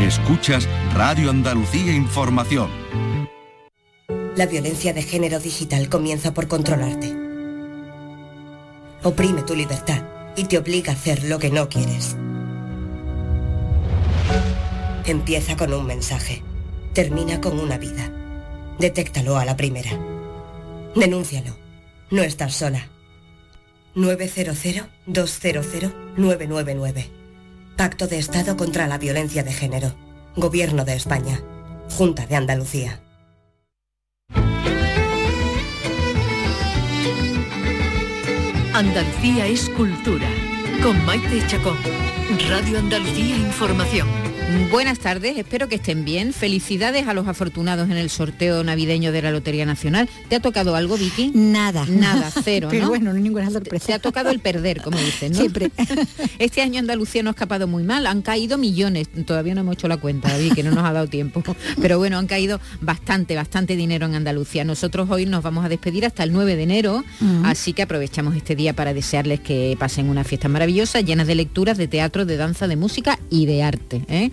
Escuchas Radio Andalucía Información. La violencia de género digital comienza por controlarte. Oprime tu libertad y te obliga a hacer lo que no quieres. Empieza con un mensaje. Termina con una vida. Detéctalo a la primera. Denúncialo. No estás sola. 900-200-999. Pacto de Estado contra la Violencia de Género. Gobierno de España. Junta de Andalucía. Andalucía es cultura. Con Maite Chacón. Radio Andalucía Información. Buenas tardes, espero que estén bien. Felicidades a los afortunados en el sorteo navideño de la Lotería Nacional. ¿Te ha tocado algo, Vicky? Nada. Nada, cero, Pero ¿no? bueno, no ninguna sorpresa. Te ha tocado el perder, como dicen, ¿no? Siempre. Este año Andalucía no ha escapado muy mal, han caído millones, todavía no hemos hecho la cuenta, David, que no nos ha dado tiempo, pero bueno, han caído bastante, bastante dinero en Andalucía. Nosotros hoy nos vamos a despedir hasta el 9 de enero, Mm. así que aprovechamos este día para desearles que pasen una fiesta maravillosa, llenas de lecturas, de teatro, de danza, de música y de arte. ¿eh?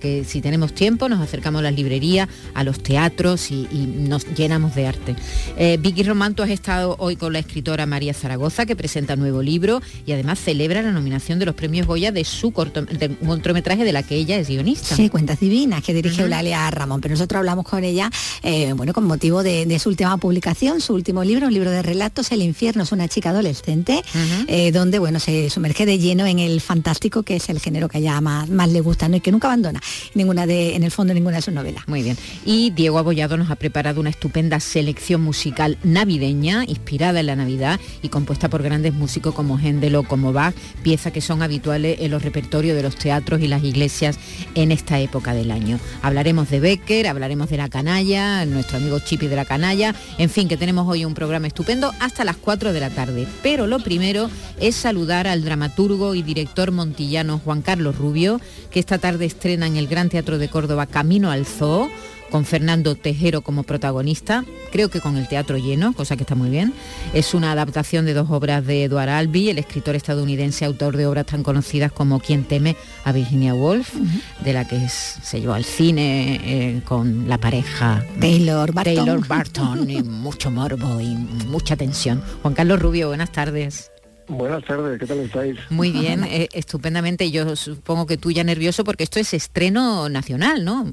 Que si tenemos tiempo nos acercamos a las librerías, a los teatros y, y nos llenamos de arte. Eh, Vicky Román, tú has estado hoy con la escritora María Zaragoza, que presenta un nuevo libro y además celebra la nominación de los premios Goya de su corto, de un cortometraje de la que ella es guionista. Sí, Cuentas Divinas, que dirige Eulalia Ramón, pero nosotros hablamos con ella, eh, bueno, con motivo de, de su última publicación, su último libro, un libro de relatos, El infierno es una chica adolescente, eh, donde, bueno, se sumerge de lleno en el fantástico, que es el género que a ella más, más le gusta, ¿no? Y que nunca abandona, ninguna de, en el fondo, ninguna de sus novelas. Muy bien. Y Diego Abollado nos ha preparado una estupenda selección musical navideña, inspirada en la Navidad y compuesta por grandes músicos como Händel o como Bach, piezas que son habituales en los repertorios de los teatros y las iglesias en esta época del año. Hablaremos de Becker, hablaremos de la canalla, nuestro amigo Chipi de la canalla, en fin, que tenemos hoy un programa estupendo hasta las 4 de la tarde. Pero lo primero es saludar al dramaturgo y director montillano Juan Carlos Rubio, que esta tarde estrena en el Gran Teatro de Córdoba Camino al Zoo con Fernando Tejero como protagonista, creo que con el teatro lleno, cosa que está muy bien. Es una adaptación de dos obras de Edward Albee, el escritor estadounidense, autor de obras tan conocidas como Quien teme a Virginia Woolf, de la que se llevó al cine eh, con la pareja Taylor Barton. Taylor Barton y mucho morbo y mucha tensión. Juan Carlos Rubio, buenas tardes. Buenas tardes, ¿qué tal estáis? Muy bien, eh, estupendamente. Yo supongo que tú ya nervioso porque esto es estreno nacional, ¿no?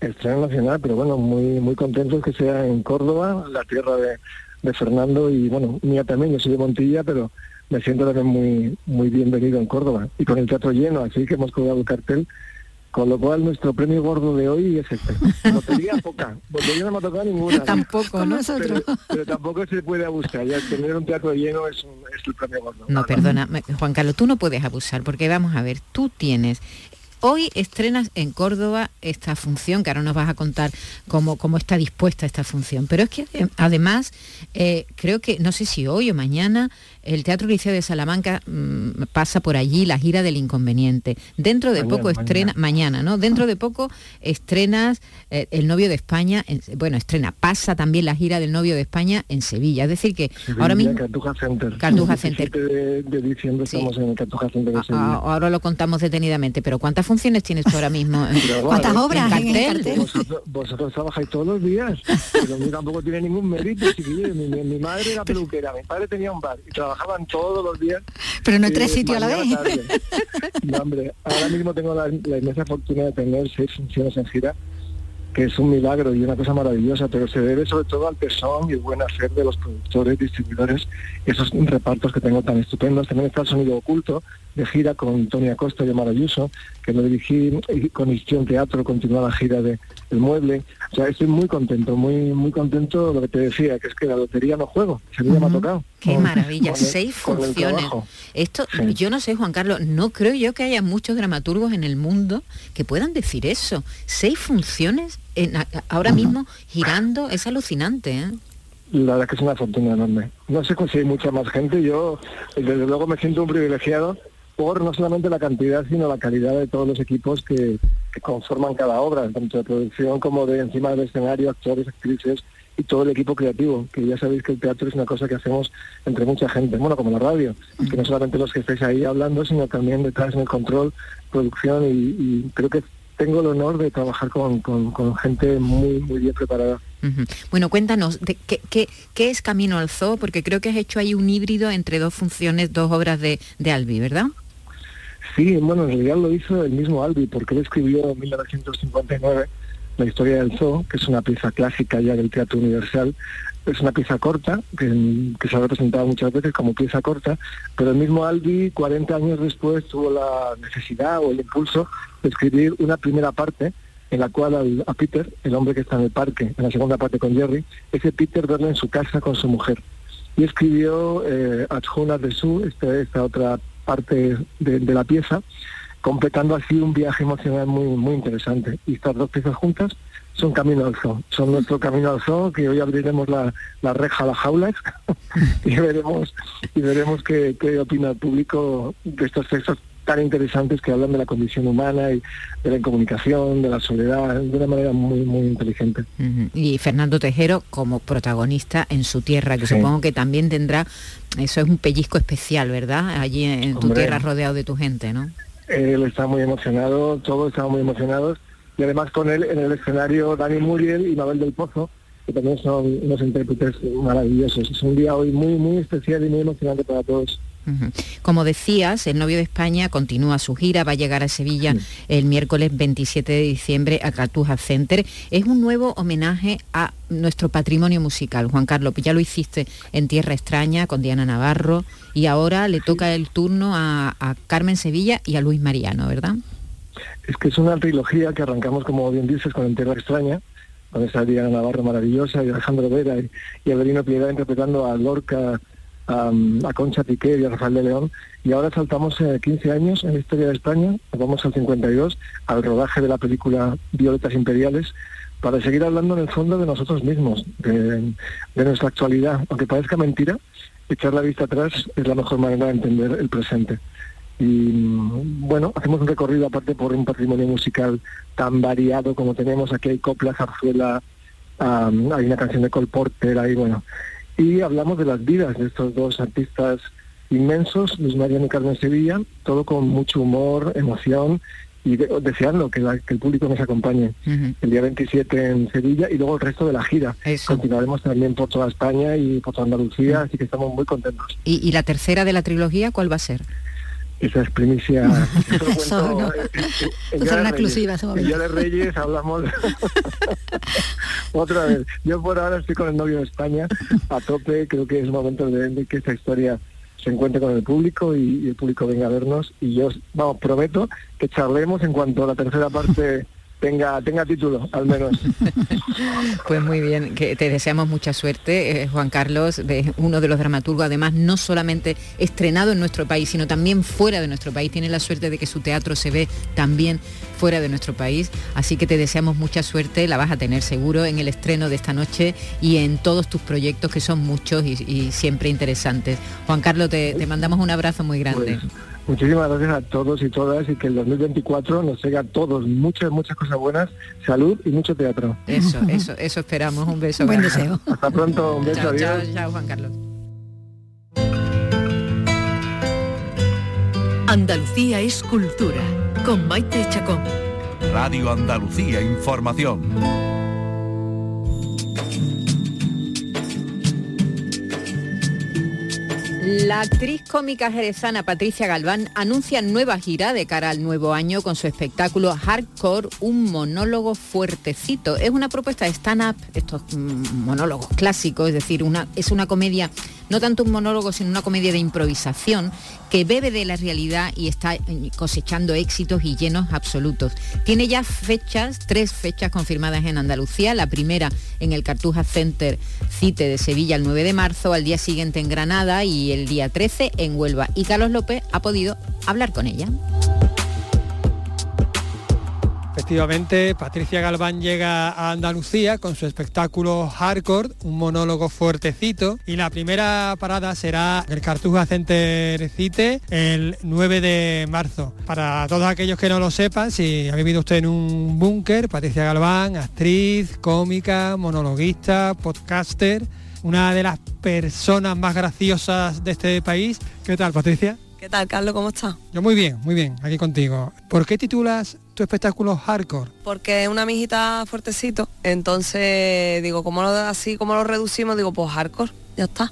Estreno nacional, pero bueno, muy muy contentos que sea en Córdoba, la tierra de, de Fernando y bueno, mía también, yo soy de Montilla, pero me siento también muy muy bienvenido en Córdoba y con el teatro lleno, así que hemos colgado el cartel, con lo cual nuestro premio gordo de hoy es este. Lotería poca, lotería no me ha tocado ninguna. Tampoco, ¿no? nosotros. Pero, pero tampoco se puede abusar, ya tener un teatro lleno es, un, es el premio gordo. No, perdona, Juan Carlos, tú no puedes abusar, porque vamos a ver, tú tienes... Hoy estrenas en Córdoba esta función, que ahora nos vas a contar cómo, cómo está dispuesta esta función. Pero es que ade- además, eh, creo que, no sé si hoy o mañana, el Teatro Liceo de Salamanca mm, pasa por allí la gira del inconveniente. Dentro de Mañana, poco estrena, mañana, ¿no? Dentro de poco estrenas eh, El novio de España, en- bueno, estrena, pasa también la gira del novio de España en Sevilla. Es decir, que Sevilla, ahora mismo... Cartuja Center. Cartuja El Center. 17 De, de diciembre Sí. estamos en el Cartuja Center de Sevilla. a- ahora lo contamos detenidamente, pero ¿cuántas funciones tienes tú ahora mismo? Pero, ¿Cuántas vale, obras en cartel? Vosotros, vosotros trabajáis todos los días, pero mí tampoco tiene ningún mérito. chiquillos. Mi, mi- mi madre era peluquera, mi padre tenía un bar y trabajaban todos los días. Pero no en eh, tres sitios a la vez. No, hombre, ahora mismo tengo la, la inmensa fortuna de tener seis funciones en gira, que es un milagro y una cosa maravillosa, pero se debe sobre todo al tesón y el buen hacer de los productores, distribuidores, esos repartos que tengo tan estupendos. También está el sonido oculto de gira con Tony Acosta y Omar Ayuso, que lo dirigí y con Histrión Teatro, continúa la gira de El Mueble. O sea, estoy muy contento, muy muy contento lo que te decía, que es que la lotería no juego, Sevilla me ha tocado. Qué Con- maravilla, con el- seis funciones. Esto, Sí. yo no sé, Juan Carlos, no creo yo que haya muchos dramaturgos en el mundo que puedan decir eso. Seis funciones en- ahora mismo girando, es alucinante, ¿eh? La verdad que es una fortuna enorme. No sé si hay mucha más gente. Yo, desde luego, me siento un privilegiado por no solamente la cantidad, sino la calidad de todos los equipos que, que conforman cada obra, tanto de producción como de encima del escenario, actores, actrices y todo el equipo creativo, que ya sabéis que el teatro es una cosa que hacemos entre mucha gente, bueno, como la radio, que no solamente los que estáis ahí hablando, sino también detrás en el control, producción y, y creo que tengo el honor de trabajar con, gente muy, muy bien preparada. Bueno, cuéntanos, de, ¿qué, qué, es Camino al Zoo? Porque creo que has hecho ahí un híbrido entre dos funciones, dos obras de, de Albi, ¿verdad? Sí, bueno, en realidad lo hizo el mismo Albi, porque él escribió en 1959 la historia del zoo, que es una pieza clásica ya del teatro universal, es una pieza corta, que, se ha representado muchas veces como pieza corta, pero el mismo Albi, 40 años después, tuvo la necesidad o el impulso de escribir una primera parte en la cual a Peter, el hombre que está en el parque, en la segunda parte con Jerry, ese Peter verlo en su casa con su mujer. Y escribió eh, de Su, esta, esta otra parte de, de, la pieza, completando así un viaje emocional muy, muy interesante. Y estas dos piezas juntas son Camino al Zoo, son nuestro Camino al Zoo, que hoy abriremos la, la reja a las jaulas y veremos y veremos qué, qué opina el público de estos textos tan interesantes que hablan de la condición humana y de la incomunicación, de la soledad, de una manera muy, muy inteligente. Y Fernando Tejero como protagonista en su tierra, que supongo que también tendrá, eso es un pellizco especial, ¿verdad? Allí en, tu tierra rodeado de tu gente, ¿no? Él está muy emocionado, todos estamos muy emocionados y además con él en el escenario Dani Muriel y Mabel del Pozo, que también son unos intérpretes maravillosos. Es un día hoy muy, muy especial y muy emocionante para todos. Como decías, el novio de España continúa su gira, va a llegar a Sevilla el miércoles 27 de diciembre a Cartuja Center. Es un nuevo homenaje a nuestro patrimonio musical. Juan Carlos, ya lo hiciste en Tierra Extraña con Diana Navarro y ahora le toca el turno a, a Carmen Sevilla y a Luis Mariano, ¿verdad? es que es una trilogía que arrancamos, como bien dices, con Tierra Extraña, con esa Diana Navarro maravillosa y Alejandro Vera y, y Piedad interpretando a Lorca, a, Concha Piqué y a Rafael de León. Y ahora saltamos 15 años en la historia de España, vamos al 52, al rodaje de la película Violetas Imperiales, para seguir hablando en el fondo de nosotros mismos, de, nuestra actualidad. Aunque parezca mentira, echar la vista atrás es la mejor manera de entender el presente. Y bueno, hacemos un recorrido aparte por un patrimonio musical tan variado como tenemos. Aquí hay copla, zarzuela, hay una canción de Cole Porter, ahí bueno. Y hablamos de las vidas de estos dos artistas inmensos, Luis Mariano y Carmen Sevilla, todo con mucho humor, emoción y deseando que, el público nos acompañe el día 27 en Sevilla y luego el resto de la gira. Continuaremos también por toda España y por toda Andalucía, así que estamos muy contentos. ¿Y la tercera de la trilogía cuál va a ser? Esa es primicia. Eso, no. una exclusiva. Día de Reyes hablamos otra vez. Yo por ahora estoy con el novio de España a tope. Creo que es momento de, que esta historia se encuentre con el público y, y, el público venga a vernos. Y yo, vamos, prometo que charlemos en cuanto a la tercera parte tenga, tenga título, al menos. pues muy bien, que te deseamos mucha suerte, eh, Juan Carlos, de uno de los dramaturgos, además no solamente estrenado en nuestro país, sino también fuera de nuestro país. Tiene la suerte de que su teatro se ve también fuera de nuestro país, así que te deseamos mucha suerte, la vas a tener seguro en el estreno de esta noche y en todos tus proyectos, que son muchos y, siempre interesantes. Juan Carlos, te, mandamos un abrazo muy grande. Pues, Muchísimas gracias a todos y todas y que el 2024 nos llegue a todos muchas, muchas cosas buenas, salud y mucho teatro. Eso, eso, eso esperamos. Un beso. Buen deseo. Hasta pronto. Un beso. Chao, chao, chao, Juan Carlos. Andalucía es cultura con Maite Chacón. Radio Andalucía Información. La actriz cómica jerezana Patricia Galván anuncia nueva gira de cara al nuevo año con su espectáculo Hardcore, un monólogo fuertecito. Es una propuesta de stand-up, estos mm, monólogos clásicos, es decir, una, es una comedia no tanto un monólogo, sino una comedia de improvisación que bebe de la realidad y está cosechando éxitos y llenos absolutos. Tiene ya fechas, tres fechas confirmadas en Andalucía, la primera en el Cartuja Center Cite de Sevilla el 9 de marzo, al día siguiente en Granada y el día 13 en Huelva. Y Carlos López ha podido hablar con ella. Efectivamente, Patricia Galván llega a Andalucía con su espectáculo Hardcore, un monólogo fuertecito, y la primera parada será el Cartuja Center Cite el 9 de marzo. Para todos aquellos que no lo sepan, si ha vivido usted en un búnker, Patricia Galván, actriz, cómica, monologuista, podcaster, una de las personas más graciosas de este país. ¿Qué tal, Patricia? ¿Qué tal, Carlos? ¿Cómo estás? Yo muy bien, muy bien, aquí contigo. ¿Por qué titulas tu espectáculo hardcore? Porque es una mijita fuertecito, entonces digo, como lo, así como lo reducimos, digo, pues hardcore, ya está.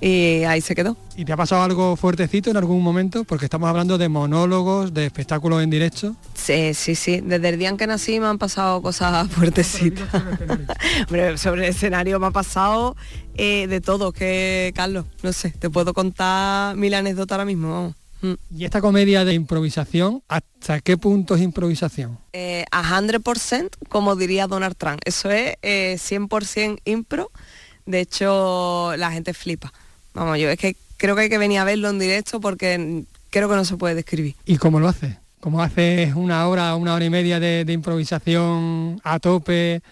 Y ahí se quedó. ¿Y te ha pasado algo fuertecito en algún momento? Porque estamos hablando de monólogos, de espectáculos en directo. Sí, sí, sí. Desde el día en que nací me han pasado cosas fuertecitas. Hombre, sobre el escenario me ha pasado eh, de todo, que Carlos, no sé, te puedo contar mil anécdotas ahora mismo, vamos. Mm. ¿Y esta comedia de improvisación, hasta qué punto es improvisación? Eh, a 100%, como diría Donald Trump. Eso es eh, 100% impro. De hecho, la gente flipa. Vamos, yo es que creo que hay que venir a verlo en directo porque creo que no se puede describir. ¿Y cómo lo hace? ¿Cómo haces una hora, una hora y media de, de improvisación a tope,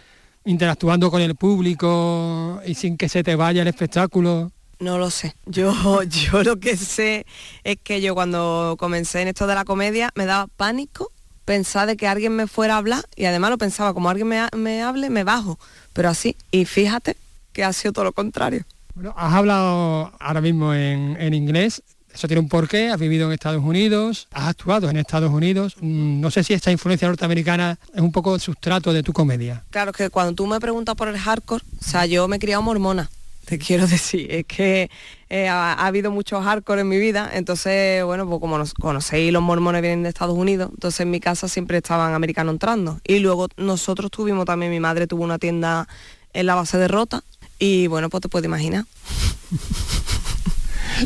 interactuando con el público y sin que se te vaya el espectáculo? No lo sé. Yo, yo lo que sé es que yo cuando comencé en esto de la comedia me daba pánico pensar de que alguien me fuera a hablar y además lo pensaba, como alguien me, me hable, me bajo. Pero así, y fíjate que ha sido todo lo contrario. Bueno, has hablado ahora mismo en, en inglés, eso tiene un porqué, has vivido en Estados Unidos, has actuado en Estados Unidos. Mm, No sé si esta influencia norteamericana es un poco el sustrato de tu comedia. Claro, que cuando tú me preguntas por el hardcore, o sea, yo me he criado mormona, te quiero decir, es que eh, ha, ha habido mucho hardcore en mi vida, entonces, bueno, pues como nos conocéis, los mormones vienen de Estados Unidos, entonces en mi casa siempre estaban americanos entrando. Y luego nosotros tuvimos también, mi madre tuvo una tienda en la base de Rota, y bueno, pues te puedes imaginar.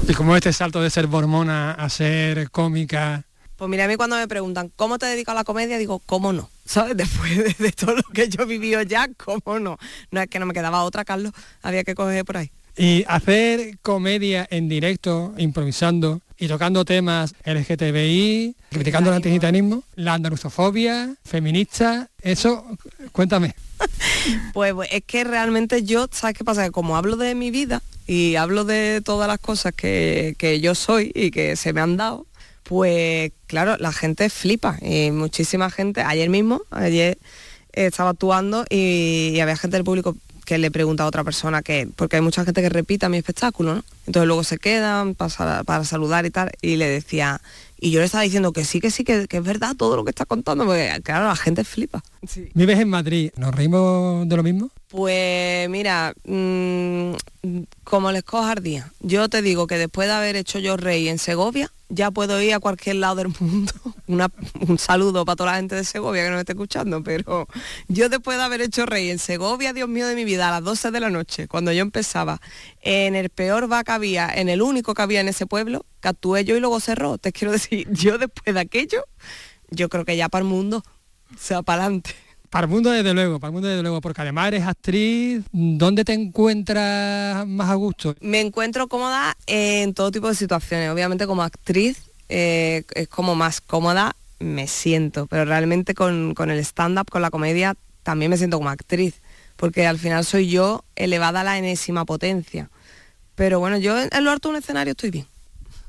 Y como este salto de ser mormona a ser cómica. Pues mira, a mí cuando me preguntan, ¿cómo te dedicas a la comedia? Digo, ¿cómo no? ¿Sabes? Después de, de todo lo que yo he vivido ya, ¿cómo no? No es que no me quedaba otra, Carlos, había que coger por ahí. Y hacer comedia en directo, improvisando y tocando temas LGTBI, criticando el antigitanismo, la andaluzofobia, feminista, eso, cuéntame. Pues, pues, es que realmente yo, ¿sabes qué pasa? Que como hablo de mi vida y hablo de todas las cosas que, que yo soy y que se me han dado, pues claro, la gente flipa. Y muchísima gente, ayer mismo, ayer estaba actuando y, y había gente del público que le pregunta a otra persona que, porque hay mucha gente que repita mi espectáculo, ¿no? Entonces luego se quedan para, para saludar y tal, y le decía, y yo le estaba diciendo que sí, que sí, que, que es verdad todo lo que está contando, porque claro, la gente flipa. Sí. Vives en Madrid, ¿nos reímos de lo mismo? Pues mira, mmm, como les coja día. Yo te digo que después de haber hecho yo rey en Segovia, ya puedo ir a cualquier lado del mundo. Un saludo para toda la gente de Segovia que no me esté escuchando, pero yo después de haber hecho rey en Segovia, Dios mío de mi vida, a las 12 de la noche, cuando yo empezaba, en el peor bar que había, en el único que había en ese pueblo, que yo y luego cerró. Te quiero decir, yo después de aquello, yo creo que ya para el mundo, o sea, para adelante. Para el mundo desde luego, para el mundo desde luego, porque además eres actriz, ¿dónde te encuentras más a gusto? Me encuentro cómoda en todo tipo de situaciones. Obviamente como actriz eh, es como más cómoda me siento, pero realmente con, con el stand-up, con la comedia, también me siento como actriz, porque al final soy yo elevada a la enésima potencia. Pero bueno, yo en lo harto de un escenario estoy bien.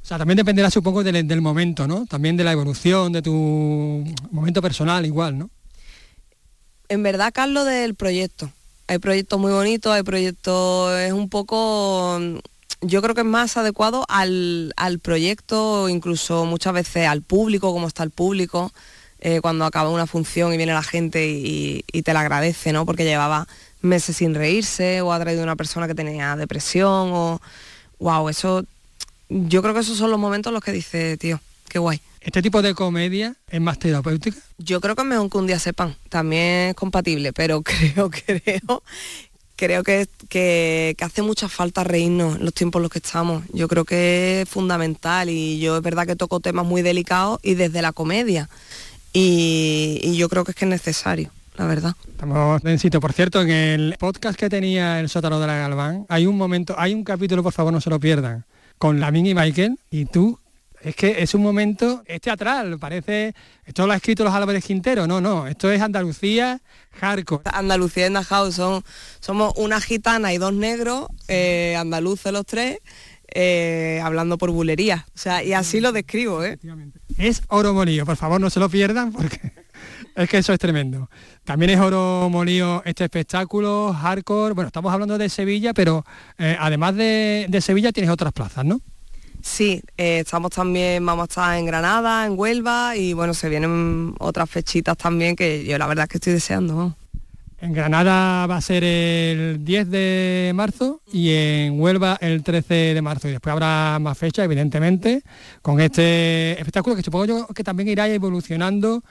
O sea, también dependerá supongo del, del momento, ¿no? También de la evolución, de tu momento personal igual, ¿no? En verdad, Carlos, del proyecto. Hay proyectos muy bonitos, hay proyectos, es un poco, yo creo que es más adecuado al, al proyecto, incluso muchas veces al público, como está el público, eh, cuando acaba una función y viene la gente y, y te la agradece, ¿no? Porque llevaba meses sin reírse o ha traído una persona que tenía depresión o, wow, eso, yo creo que esos son los momentos en los que dice, tío, qué guay. ¿Este tipo de comedia es más terapéutica? Yo creo que es mejor que un día sepan, también es compatible, pero creo, creo, creo que, que, que hace mucha falta reírnos en los tiempos en los que estamos. Yo creo que es fundamental y yo es verdad que toco temas muy delicados y desde la comedia. Y, y yo creo que es que es necesario, la verdad. Estamos en sitio. Por cierto, en el podcast que tenía el sótano de la Galván, hay un momento, hay un capítulo, por favor, no se lo pierdan, con Lamin y Michael, y tú, es que es un momento, es teatral, parece, esto lo ha escrito los Álvarez Quintero, no, no, esto es Andalucía hardcore. Andalucía en House son, somos una gitana y dos negros, eh, andaluces los tres, eh, hablando por bulería. O sea, y así lo describo, ¿eh? Es oro molido, por favor no se lo pierdan porque es que eso es tremendo. También es oro molido este espectáculo, hardcore, bueno, estamos hablando de Sevilla, pero eh, además de, de Sevilla tienes otras plazas, ¿no? Sí, eh, estamos también, vamos a estar en Granada, en Huelva y bueno, se vienen otras fechitas también que yo la verdad es que estoy deseando. En Granada va a ser el 10 de marzo y en Huelva el 13 de marzo. Y después habrá más fechas, evidentemente, con este espectáculo que supongo yo que también irá evolucionando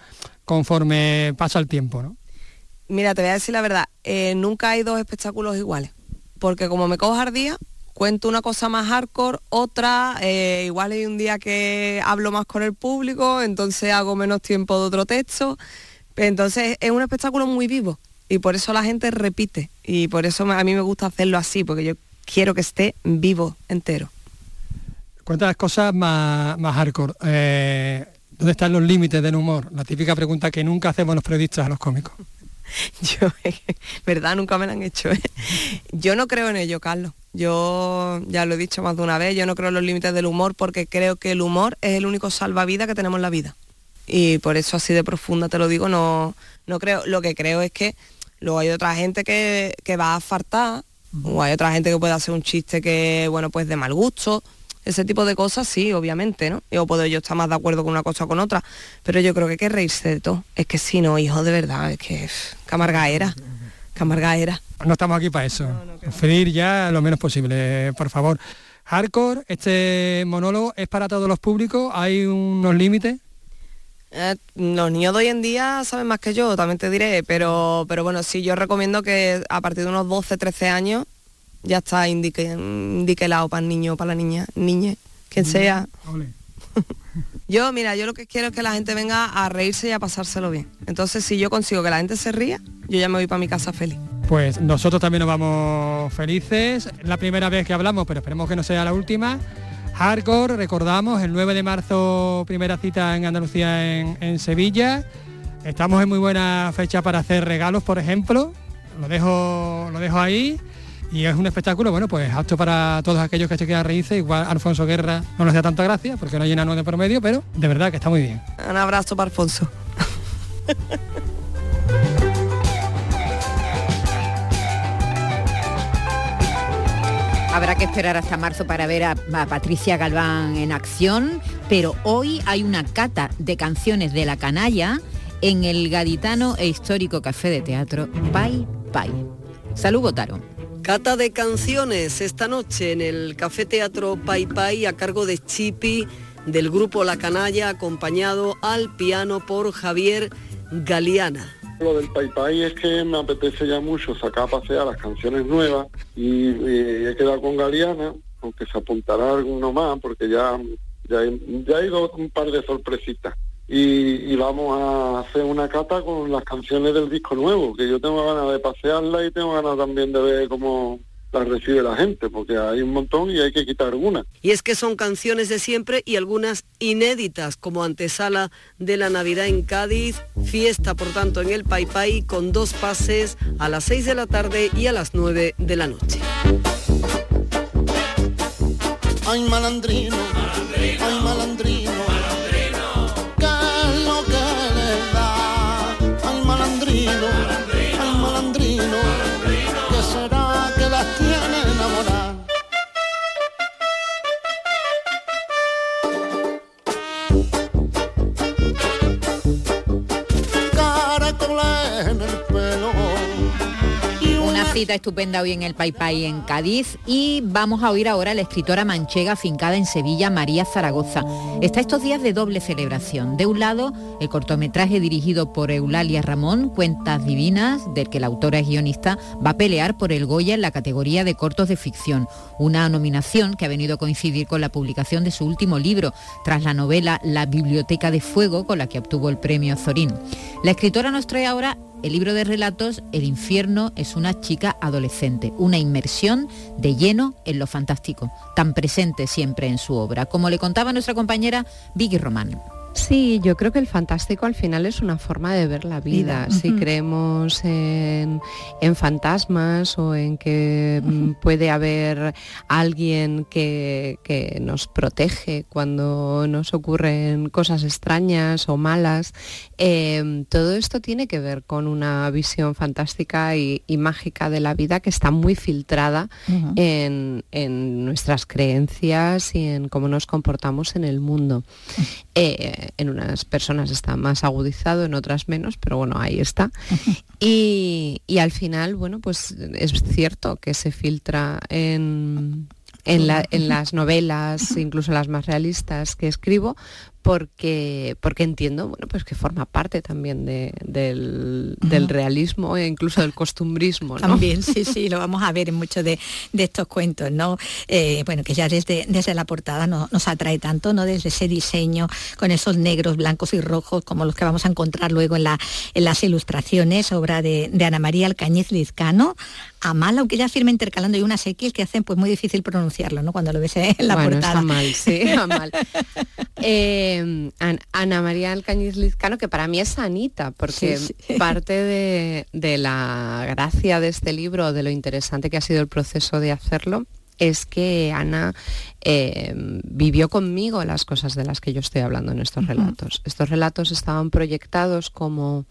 conforme pasa el tiempo, ¿no? Mira, te voy a decir la verdad, eh, nunca hay dos espectáculos iguales, porque como me cojo día, cuento una cosa más hardcore, otra, eh, igual hay un día que hablo más con el público, entonces hago menos tiempo de otro texto, entonces es un espectáculo muy vivo y por eso la gente repite y por eso a mí me gusta hacerlo así, porque yo quiero que esté vivo entero. Cuenta las cosas más, más hardcore. Eh, ¿Dónde están los límites del humor? La típica pregunta que nunca hacemos los periodistas a los cómicos. Yo, verdad, nunca me la han hecho. ¿eh? Yo no creo en ello, Carlos. Yo ya lo he dicho más de una vez, yo no creo en los límites del humor porque creo que el humor es el único salvavidas que tenemos en la vida. Y por eso así de profunda te lo digo, no, no creo. Lo que creo es que luego hay otra gente que, que va a fartar, o hay otra gente que puede hacer un chiste que, bueno, pues de mal gusto, ese tipo de cosas sí, obviamente, ¿no? Yo puedo yo estar más de acuerdo con una cosa o con otra, pero yo creo que hay que reírse de todo. Es que si no, hijo, de verdad, es que camarga era, camarga era. No estamos aquí para eso. No, ya lo menos posible, por favor. Hardcore, este monólogo es para todos los públicos, hay unos límites. Eh, los niños de hoy en día saben más que yo, también te diré, pero, pero bueno, sí, yo recomiendo que a partir de unos 12, 13 años ya está indique, lado para el niño, para la niña, niñe, quien sea. yo, mira, yo lo que quiero es que la gente venga a reírse y a pasárselo bien. Entonces, si yo consigo que la gente se ría, yo ya me voy para mi casa feliz. Pues nosotros también nos vamos felices. Es la primera vez que hablamos, pero esperemos que no sea la última. Hardcore, recordamos, el 9 de marzo, primera cita en Andalucía, en, Sevilla. Estamos en muy buena fecha para hacer regalos, por ejemplo. Lo dejo, lo dejo ahí y es un espectáculo, bueno, pues apto para todos aquellos que se quieran reírse, igual Alfonso Guerra no nos da tanta gracia porque no llena nueve de promedio, pero de verdad que está muy bien. Un abrazo para Alfonso. Habrá que esperar hasta marzo para ver a, Patricia Galván en acción, pero hoy hay una cata de canciones de la canalla en el gaditano e histórico café de teatro Pai Pai. Salud, Gotaro. Cata de canciones esta noche en el Café Teatro Pai Pai a cargo de Chipi del grupo La Canalla acompañado al piano por Javier Galeana. Lo del Pai es que me apetece ya mucho sacar a pasear las canciones nuevas y, he quedado con Galeana, aunque se apuntará alguno más porque ya, ya, ya he ido un par de sorpresitas. Y, vamos a hacer una cata con las canciones del disco nuevo, que yo tengo ganas de pasearla y tengo ganas también de ver cómo las recibe la gente, porque hay un montón y hay que quitar algunas. Y es que son canciones de siempre y algunas inéditas, como antesala de la Navidad en Cádiz, fiesta por tanto en el Pai Pai con dos pases a las 6 de la tarde y a las 9 de la noche. Ay malandrino, cita estupenda hoy en el Pai Pai en Cádiz y vamos a oír ahora a la escritora manchega fincada en Sevilla, María Zaragoza. Está estos días de doble celebración. De un lado, el cortometraje dirigido por Eulalia Ramón, Cuentas Divinas, del que la autora es guionista, va a pelear por el Goya en la categoría de cortos de ficción, una nominación que ha venido a coincidir con la publicación de su último libro, tras la novela La Biblioteca de Fuego, con la que obtuvo el premio Zorín. La escritora nos trae ahora el libro de relatos El infierno es una chica adolescente, una inmersión de lleno en lo fantástico, tan presente siempre en su obra, como le contaba nuestra compañera Vicky Román. Sí, yo creo que el fantástico al final es una forma de ver la vida. Si creemos en, fantasmas o en que mm, puede haber alguien que, nos protege cuando nos ocurren cosas extrañas o malas, em, todo esto tiene que ver con una visión fantástica y, mágica de la vida que está muy filtrada en, nuestras creencias y en cómo nos comportamos en el mundo. Eh, en unas personas está más agudizado, en otras menos, pero bueno, ahí está. Y, al final, bueno, pues es cierto que se filtra en, en, las novelas, incluso las más realistas que escribo, porque, porque entiendo bueno, pues que forma parte también del, realismo e incluso del costumbrismo. También, sí, sí, lo vamos a ver en muchos de, estos cuentos, ¿no? Eh, bueno, que ya desde, desde la portada nos atrae tanto, ¿no? Desde ese diseño con esos negros, blancos y rojos, como los que vamos a encontrar luego en, la, en las ilustraciones, obra de, Ana María Alcañiz Lizcano, Amal, aunque ella firma intercalando y unas X que hacen pues muy difícil pronunciarlo, ¿no? Cuando lo ves en la bueno, portada. mal, sí, mal. eh, Em, Ana María Alcañiz Lizcano, que para mí es Anita, porque parte de, la gracia de este libro, de lo interesante que ha sido el proceso de hacerlo, es que Ana em, vivió conmigo las cosas de las que yo estoy hablando en estos relatos. Estos relatos estaban proyectados como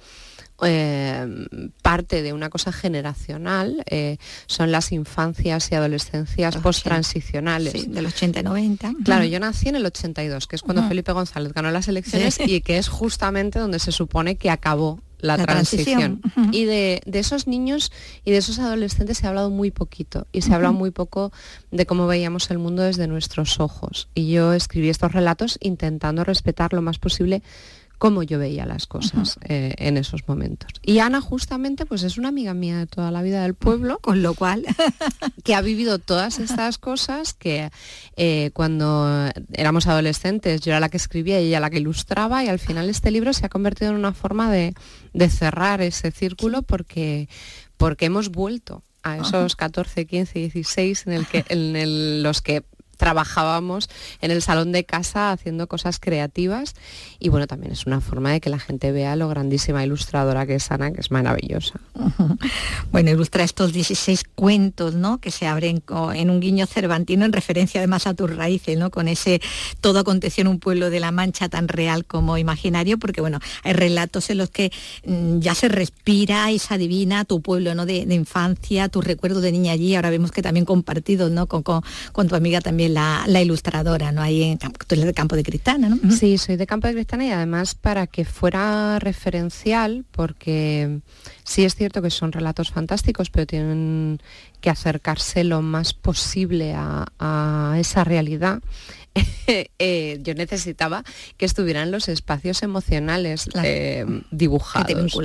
Em, parte de una cosa generacional, eh, son las infancias y adolescencias post-transicionales. del 80 y 90. Claro, yo nací en el 82, que es cuando Felipe González ganó las elecciones y que es justamente donde se supone que acabó la, transición. Y de, esos niños y de esos adolescentes se ha hablado muy poquito y se ha hablado muy poco de cómo veíamos el mundo desde nuestros ojos. Y yo escribí estos relatos intentando respetar lo más posible cómo yo veía las cosas eh, en esos momentos. Y Ana justamente pues es una amiga mía de toda la vida del pueblo, con lo cual. que ha vivido todas estas cosas que eh, cuando éramos adolescentes yo era la que escribía y ella la que ilustraba y al final este libro se ha convertido en una forma de, cerrar ese círculo porque, porque hemos vuelto a esos 14, 15, 16 en, el que, en los que trabajábamos en el salón de casa haciendo cosas creativas y bueno, también es una forma de que la gente vea lo grandísima ilustradora que es Ana, que es maravillosa. Bueno, ilustra estos 16 cuentos, ¿no? Que se abren en un guiño cervantino en referencia además a tus raíces, ¿no? Con ese todo aconteció en un pueblo de la Mancha tan real como imaginario, porque bueno, hay relatos en los que mm, ya se respira y se adivina tu pueblo, ¿no? De, infancia, tu recuerdo de niña allí, ahora vemos que también compartido, ¿no? Con, con tu amiga también la, ilustradora, ¿no? Ahí en tú eres de Campo de Cristana, ¿no? Sí, soy de Campo de Cristana y además para que fuera referencial, porque sí es cierto que son relatos fantásticos, pero tienen que acercarse lo más posible a, esa realidad. Eh, yo necesitaba que estuvieran los espacios emocionales eh, dibujados.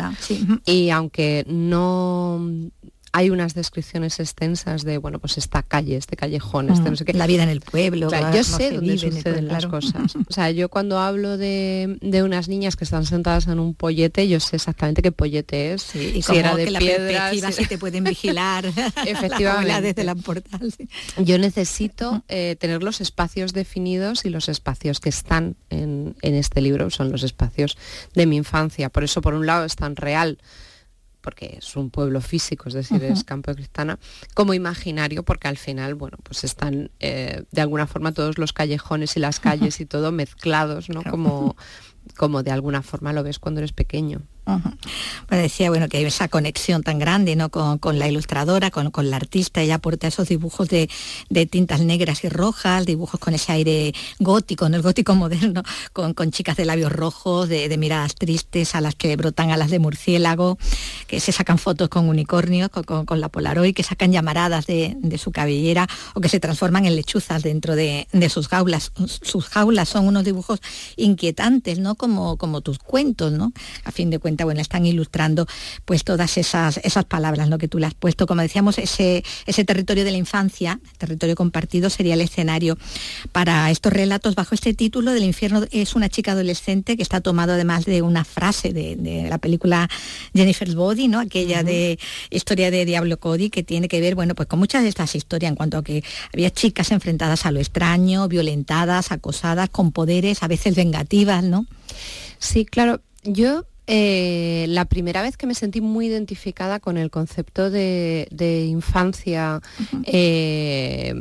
Y aunque no hay unas descripciones extensas de, bueno, pues esta calle, este callejón, este no sé qué. La vida en el pueblo. yo sé dónde suceden las cosas. O sea, yo cuando hablo de, unas niñas que están sentadas en un pollete, yo sé exactamente qué pollete es. y si era de que piedra, si... te pueden vigilar. Efectivamente. desde la portal. Yo necesito eh, tener los espacios definidos y los espacios que están en, en este libro son los espacios de mi infancia. Por eso, por un lado, es tan real porque es un pueblo físico, es decir, es Campo de Cristana, como imaginario, porque al final, bueno, pues están eh, de alguna forma todos los callejones y las calles y todo mezclados, ¿no? Como, como de alguna forma lo ves cuando eres pequeño. Bueno, decía bueno que hay esa conexión tan grande ¿no? con, la ilustradora, con, la artista, ella aporta esos dibujos de, tintas negras y rojas, dibujos con ese aire gótico, en el gótico moderno, con, chicas de labios rojos, de, miradas tristes, a las que brotan alas de murciélago, que se sacan fotos con unicornios, con, la Polaroid, que sacan llamaradas de, su cabellera o que se transforman en lechuzas dentro de, sus jaulas. Sus jaulas son unos dibujos inquietantes, ¿no? Como, como tus cuentos, ¿no? A fin de cuentas bueno, están ilustrando pues todas esas, esas palabras, lo que tú le has puesto. Como decíamos, ese, ese territorio de la infancia, territorio compartido, sería el escenario para estos relatos bajo este título del infierno es una chica adolescente que está tomado además de una frase de, la película Jennifer's Body, ¿no? Aquella de historia de Diablo Cody que tiene que ver, bueno, pues con muchas de estas historias en cuanto a que había chicas enfrentadas a lo extraño, violentadas, acosadas, con poderes, a veces vengativas, ¿no? Sí, claro. Yo eh, la primera vez que me sentí muy identificada con el concepto de, infancia eh,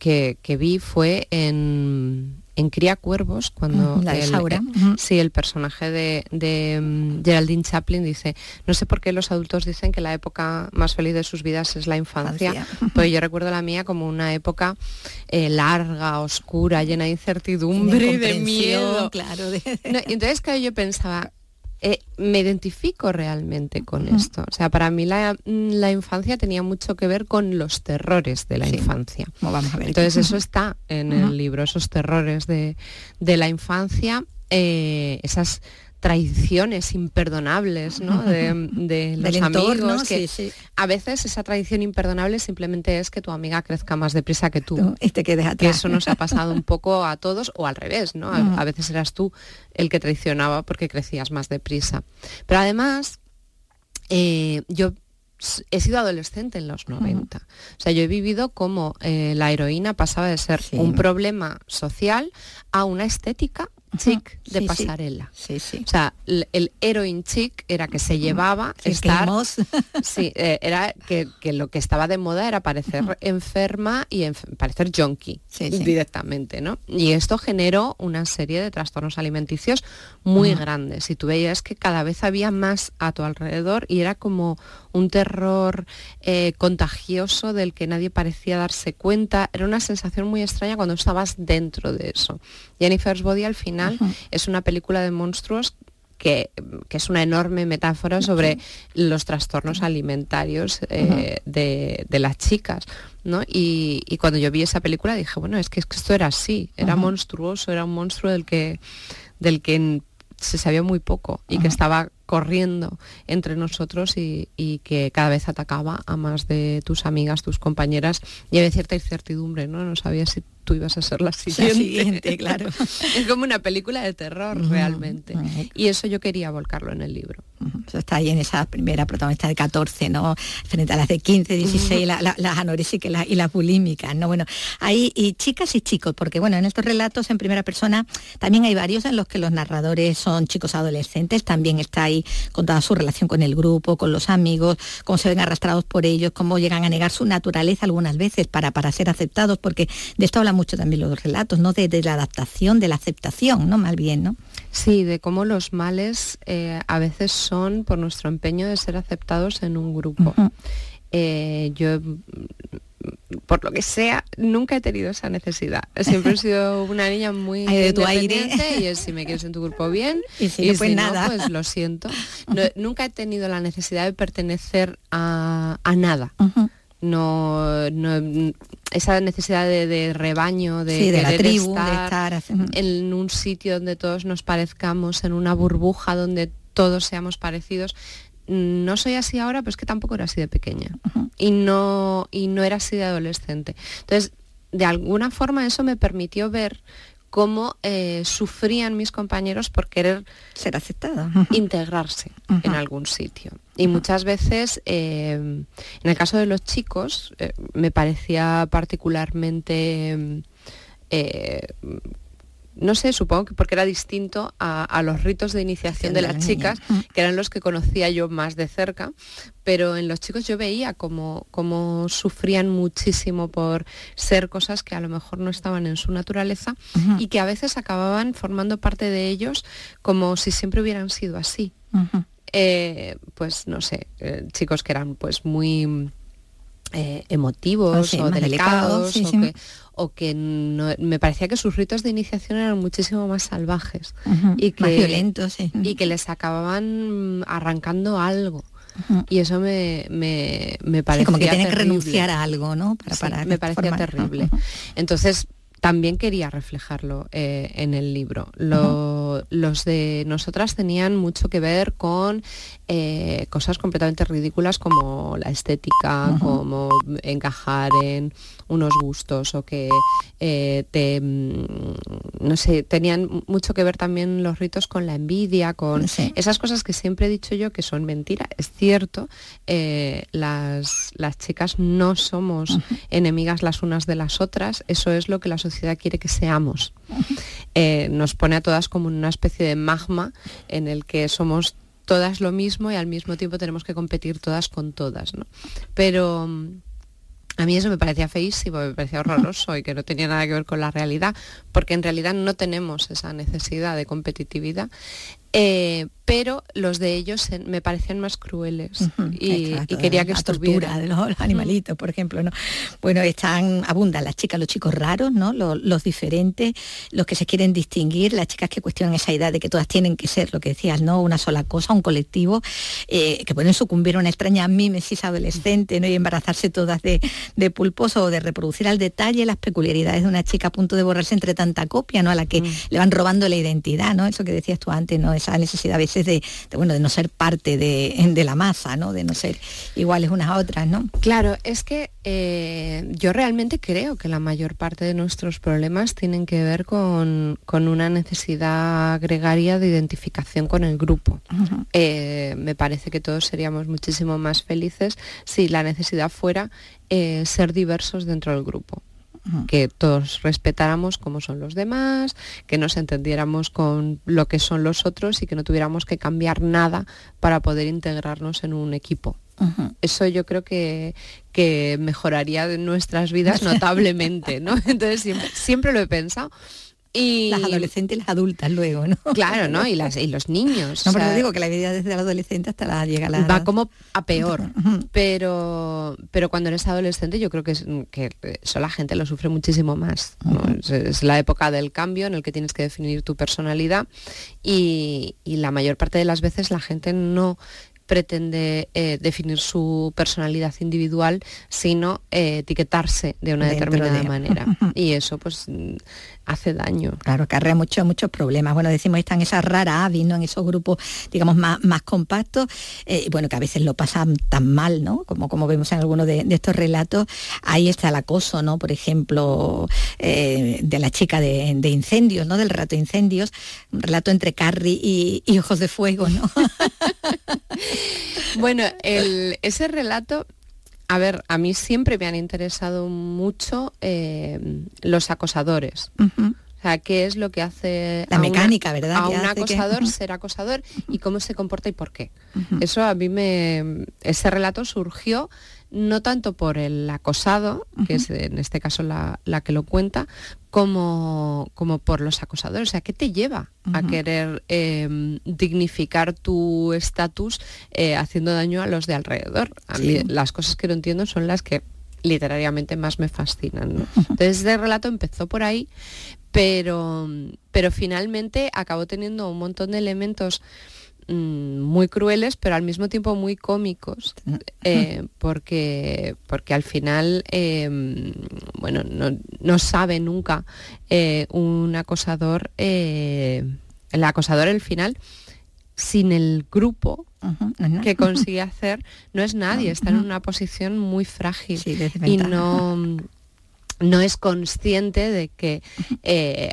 que, vi fue en, Cría Cuervos, cuando la el, eh, sí, el personaje de, de mm, Geraldine Chaplin dice, no sé por qué los adultos dicen que la época más feliz de sus vidas es la infancia, pues yo recuerdo la mía como una época larga, oscura, llena de incertidumbre y de miedo. Claro, entonces claro, yo pensaba, eh, me identifico realmente con esto. O sea, para mí la, infancia tenía mucho que ver con los terrores de la infancia. Vamos a ver. Entonces eso está en el libro, esos terrores de, la infancia, eh, esas tradiciones imperdonables ¿no? de, los amigos que a veces esa tradición imperdonable simplemente es que tu amiga crezca más deprisa que tú, y te quedes atrás. que eso nos ha pasado un poco a todos o al revés no a, veces eras tú el que traicionaba porque crecías más deprisa. Pero además eh, yo he sido adolescente en los 90. O sea, yo he vivido como eh, la heroína pasaba de ser un problema social a una estética chic de pasarela. Sí. sí, O sea, el, heroin chic era que se llevaba estar... sí, eh, era que, lo que estaba de moda era parecer enferma y parecer junkie directamente, ¿no? Y esto generó una serie de trastornos alimenticios muy grandes. Y tú veías que cada vez había más a tu alrededor y era como un terror eh, contagioso del que nadie parecía darse cuenta. Era una sensación muy extraña cuando estabas dentro de eso. Jennifer's Body al final es una película de monstruos que, es una enorme metáfora sobre los trastornos alimentarios eh, de, las chicas. ¿no? Y, cuando yo vi esa película dije, bueno, es que, esto era así, era monstruoso, era un monstruo del que, del que se sabía muy poco y que estaba corriendo entre nosotros y, que cada vez atacaba a más de tus amigas, tus compañeras y había cierta incertidumbre, ¿no? No sabía si tú ibas a ser la siguiente. claro. es como una película de terror realmente. Y eso yo quería volcarlo en el libro. Eso está ahí en esa primera protagonista de 14, ¿no? Frente a las de 15, 16, las anorésicas y las bulímicas, ¿no? Bueno, hay y chicas y chicos, porque bueno, en estos relatos en primera persona también hay varios en los que los narradores son chicos adolescentes, también está ahí con toda su relación con el grupo, con los amigos, cómo se ven arrastrados por ellos, cómo llegan a negar su naturaleza algunas veces para, para ser aceptados, porque de esto hablan mucho también los relatos, ¿no? De, la adaptación, de la aceptación, ¿no? Más bien, ¿no? Sí, de cómo los males eh, a veces son por nuestro empeño de ser aceptados en un grupo. Eh, yo por lo que sea, nunca he tenido esa necesidad. Siempre he sido una niña muy de tu aire y es si me quieres en tu grupo bien y si, pues nada. pues lo siento. nunca he tenido la necesidad de pertenecer a, nada. no, esa necesidad de, rebaño, de, de la tribu, de estar en un sitio donde todos nos parezcamos, en una burbuja donde todos seamos parecidos no soy así ahora, pero es que tampoco era así de pequeña. y, no, y no era así de adolescente. Entonces, de alguna forma eso me permitió ver cómo eh, sufrían mis compañeros por querer ser aceptada, integrarse en algún sitio. Y muchas veces, eh, en el caso de los chicos, eh, me parecía particularmente no sé, supongo que porque era distinto a, los ritos de iniciación de las chicas, mm. que eran los que conocía yo más de cerca, pero en los chicos yo veía como, sufrían muchísimo por ser cosas que a lo mejor no estaban en su naturaleza y que a veces acababan formando parte de ellos como si siempre hubieran sido así. Eh, pues no sé, eh, chicos que eran pues muy eh, emotivos o delicados, o, que, me parecía que sus ritos de iniciación eran muchísimo más salvajes y que, violentos y que les acababan arrancando algo. Y eso me, me, parecía como que tienen que renunciar a algo, ¿no? Para, me parecía terrible. Entonces, también quería reflejarlo eh, en el libro. Los de nosotras tenían mucho que ver con eh, cosas completamente ridículas como la estética, como encajar en unos gustos o que eh, te, mm, no sé, tenían mucho que ver también los ritos con la envidia, con esas cosas que siempre he dicho yo que son mentira. Es cierto, eh, las, las chicas no somos enemigas las unas de las otras, eso es lo que la sociedad quiere que seamos. Eh, nos pone a todas como una especie de magma en el que somos todas lo mismo y al mismo tiempo tenemos que competir todas con todas. ¿no? Pero a mí eso me parecía feísimo, me parecía horroroso y que no tenía nada que ver con la realidad, porque en realidad no tenemos esa necesidad de competitividad. Eh, pero los de ellos me parecían más crueles y, quería que la tortura de los, animalitos, por ejemplo, ¿no? Bueno, están, abundan las chicas, los chicos raros, ¿no? Los, diferentes, los que se quieren distinguir, las chicas que cuestionan esa idea de que todas tienen que ser, lo que decías, ¿no? Una sola cosa, un colectivo, eh, que pueden sucumbir a una extraña mímesis adolescente, ¿no? Y embarazarse todas de, de pulpos o de reproducir al detalle las peculiaridades de una chica a punto de borrarse entre tanta copia, ¿no? A la que mm. le van robando la identidad, ¿no? Eso que decías tú antes, ¿no? Esa necesidad a veces de, bueno, de no ser parte de, la masa, ¿no? De no ser iguales unas a otras, ¿no? Claro, es que eh, yo realmente creo que la mayor parte de nuestros problemas tienen que ver con, una necesidad gregaria de identificación con el grupo. Eh, me parece que todos seríamos muchísimo más felices si la necesidad fuera eh, ser diversos dentro del grupo que todos respetáramos cómo son los demás, que nos entendiéramos con lo que son los otros y que no tuviéramos que cambiar nada para poder integrarnos en un equipo. Eso yo creo que, que mejoraría nuestras vidas notablemente, ¿no? Entonces siempre, siempre lo he pensado las adolescentes y las adultas luego, ¿no? Claro, ¿no? Y, las, y los niños. No, pero digo que la vida desde la adolescente hasta la llega la... Va como a peor, pero, pero cuando eres adolescente yo creo que, que eso la gente lo sufre muchísimo más. es, la época del cambio en el que tienes que definir tu personalidad y, y la mayor parte de las veces la gente no pretende eh, definir su personalidad individual, sino eh, etiquetarse de una determinada manera. Y eso pues hace daño. Claro, acarrea muchos muchos problemas. Bueno, decimos, están esas raras avis, ¿no? En esos grupos, digamos, más, más compactos, eh, bueno, que a veces lo pasan tan mal, ¿no? Como, como vemos en algunos de, estos relatos. Ahí está el acoso, ¿no? Por ejemplo, de la chica de, incendios, ¿no? Del relato de incendios, un relato entre Carrie y, y Ojos de Fuego, ¿no? bueno, ese relato, a ver, a mí siempre me han interesado mucho eh, los acosadores. O sea, qué es lo que hace la mecánica, ¿verdad? A un acosador ser acosador y cómo se comporta y por qué. Eso a mí me ese relato surgió no tanto por el acosado, que es en este caso la, que lo cuenta, como, como, por los acosadores. O sea, ¿qué te lleva a querer em, dignificar tu estatus eh, haciendo daño a los de alrededor? A mí las cosas que no entiendo son las que literariamente más me fascinan. Entonces, este relato empezó por ahí, pero, pero finalmente acabó teniendo un montón de elementos Mm, muy crueles, pero al mismo tiempo muy cómicos, eh, porque, porque al final, em, bueno, no, sabe nunca eh, un acosador, eh, el acosador al final, sin el grupo que consigue hacer, no es nadie, está en una posición muy frágil. Y no no es consciente de que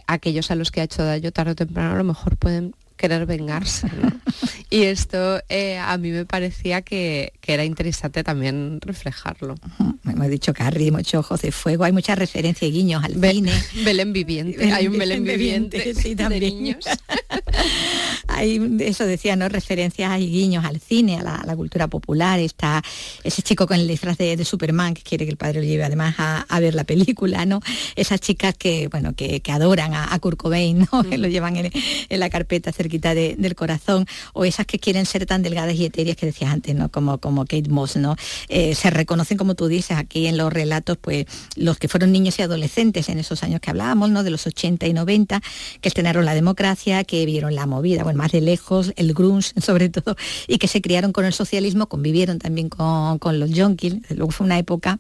aquellos a los que ha hecho daño tarde o temprano a lo mejor pueden querer vengarse. y esto eh, a mí me parecía que, era interesante también reflejarlo. Hemos dicho Carrie, muchos ojos de fuego, hay muchas referencias y guiños al cine. Belén viviente, hay un Belén viviente, sí, también. de niños. hay, eso decía, ¿no? Referencias y guiños al cine, a la, cultura popular. Está ese chico con el disfraz de, Superman que quiere que el padre lo lleve además a, ver la película, ¿no? Esas chicas que, bueno, que, adoran a, Kurt Cobain, ¿no? Que lo llevan en, la carpeta cerca del corazón, o esas que quieren ser tan delgadas y etéreas que decías antes, ¿no? Como, como Kate Moss, ¿no? Eh, se reconocen, como tú dices, aquí en los relatos, pues los que fueron niños y adolescentes en esos años que hablábamos, ¿no? De los 80 y 90, que estrenaron la democracia, que vieron la movida, bueno, más de lejos, el grunge sobre todo, y que se criaron con el socialismo, convivieron también con, con los junkies, luego fue una época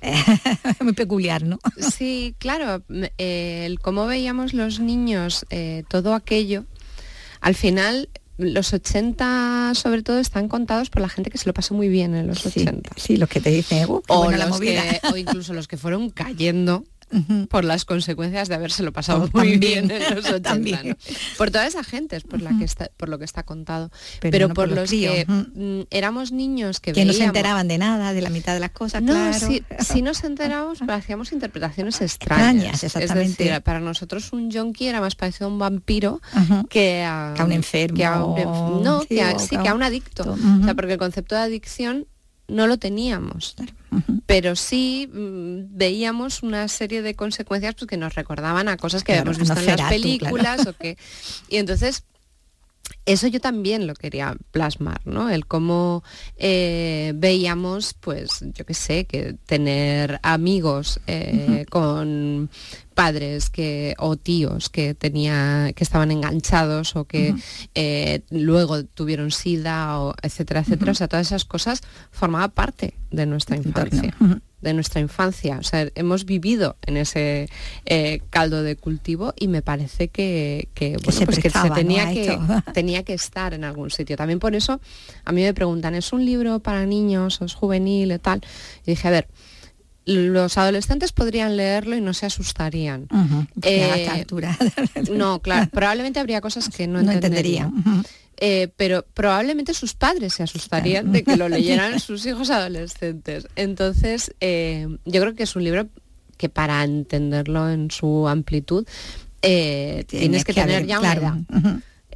muy peculiar, ¿no? Sí, claro, el cómo veíamos los niños eh, todo aquello, al final los 80 sobre todo están contados por la gente que se lo pasó muy bien en los 80. Sí, los que te dicen, uh, o, o incluso los que fueron cayendo por las consecuencias de habérselo pasado muy bien en los 80, Por toda esa gente es por, la que está, por lo que está contado. Pero, por, los, que mm, éramos niños que, que no se enteraban de nada, de la mitad de las cosas, no, claro. Si, si nos enterábamos, hacíamos interpretaciones extrañas. exactamente. Es decir, para nosotros un yonki era más parecido a un vampiro que, a, un enfermo. Que a un, no, que a, sí, que a un adicto. O sea, porque el concepto de adicción no lo teníamos. Pero sí mm, veíamos una serie de consecuencias pues, que nos recordaban a cosas que habíamos visto en las películas o que. Y entonces eso yo también lo quería plasmar, ¿no? El cómo eh, veíamos, pues, yo qué sé, que tener amigos eh, con padres que, o tíos que tenía, que estaban enganchados o que eh, luego tuvieron sida, o etcétera, etcétera. O sea, todas esas cosas formaban parte de nuestra infancia de nuestra infancia. O sea, hemos vivido en ese eh, caldo de cultivo y me parece que, que, se, pues tenía, que, tenía que estar en algún sitio. También por eso a mí me preguntan, ¿es un libro para niños o es juvenil y tal? Y dije, a ver, los adolescentes podrían leerlo y no se asustarían. Eh, no, claro, probablemente habría cosas que no, entenderían. Eh, pero probablemente sus padres se asustarían de que lo leyeran sus hijos adolescentes. Entonces, eh, yo creo que es un libro que para entenderlo en su amplitud tienes que, tener ya una edad.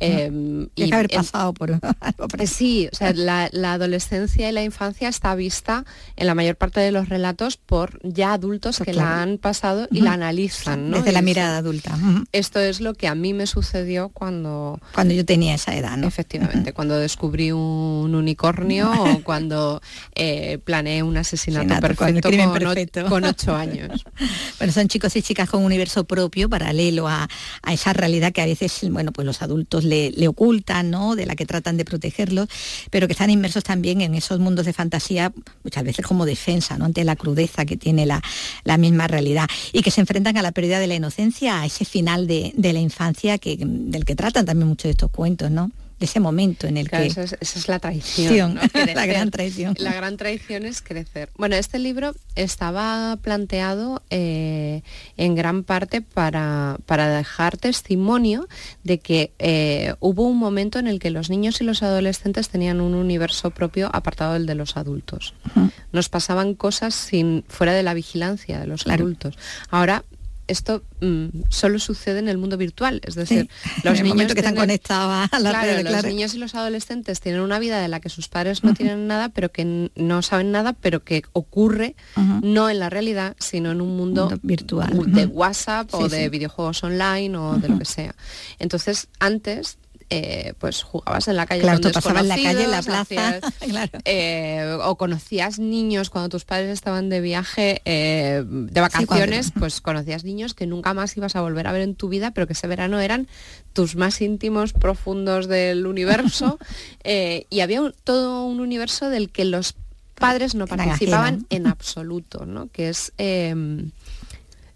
Eh, y haber pasado por Sí, o sea, la, adolescencia y la infancia está vista en la mayor parte de los relatos por ya adultos pues que la han pasado y la analizan, Desde la mirada adulta. Esto es lo que a mí me sucedió cuando... Cuando yo tenía esa edad, ¿no? Efectivamente, cuando descubrí un unicornio o cuando eh, planeé un asesinato perfecto, con, ocho años. bueno, son chicos y chicas con un universo propio, paralelo a, a esa realidad que a veces, bueno, pues los adultos le, ocultan, ¿no? de la que tratan de protegerlos, pero que están inmersos también en esos mundos de fantasía, muchas veces como defensa ¿no? ante la crudeza que tiene la, misma realidad, y que se enfrentan a la pérdida de la inocencia, a ese final de, de la infancia que, del que tratan también muchos de estos cuentos, ¿no? De ese momento en el que... Esa es, la traición. la gran traición. La gran traición es crecer. Bueno, este libro estaba planteado eh, en gran parte para, para, dejar testimonio de que eh, hubo un momento en el que los niños y los adolescentes tenían un universo propio apartado del de los adultos. Nos pasaban cosas sin, fuera de la vigilancia de los adultos. Ahora esto mm, solo sucede en el mundo virtual, es decir, los niños que están conectados a la los niños y los adolescentes tienen una vida de la que sus padres no tienen nada, pero que no saben nada, pero que ocurre no en la realidad, sino en un mundo, virtual de WhatsApp o de videojuegos online o de lo que sea. Entonces, antes eh, pues jugabas en la calle claro, pasabas en la calle, en la plaza, eh, o conocías niños cuando tus padres estaban de viaje, eh, de vacaciones, pues conocías niños que nunca más ibas a volver a ver en tu vida, pero que ese verano eran tus más íntimos, profundos del universo, y había todo un universo del que los padres no participaban en absoluto, ¿no? Que es em,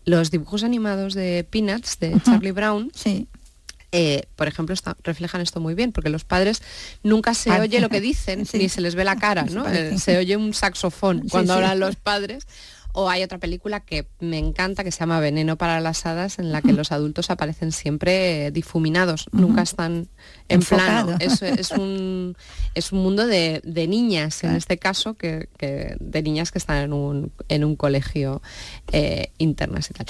los dibujos animados de Peanuts de Charlie Brown. Sí eh, por ejemplo, reflejan esto muy bien, porque los padres nunca se oye lo que dicen, ni se les ve la cara, ¿no? Eh, se oye un saxofón cuando hablan los padres. O hay otra película que me encanta que se llama Veneno para las hadas, en la que los adultos aparecen siempre difuminados, nunca están en plano. Es, un, es un mundo de, niñas, en este caso, que, de niñas que están en un, en un colegio eh, internas y tal.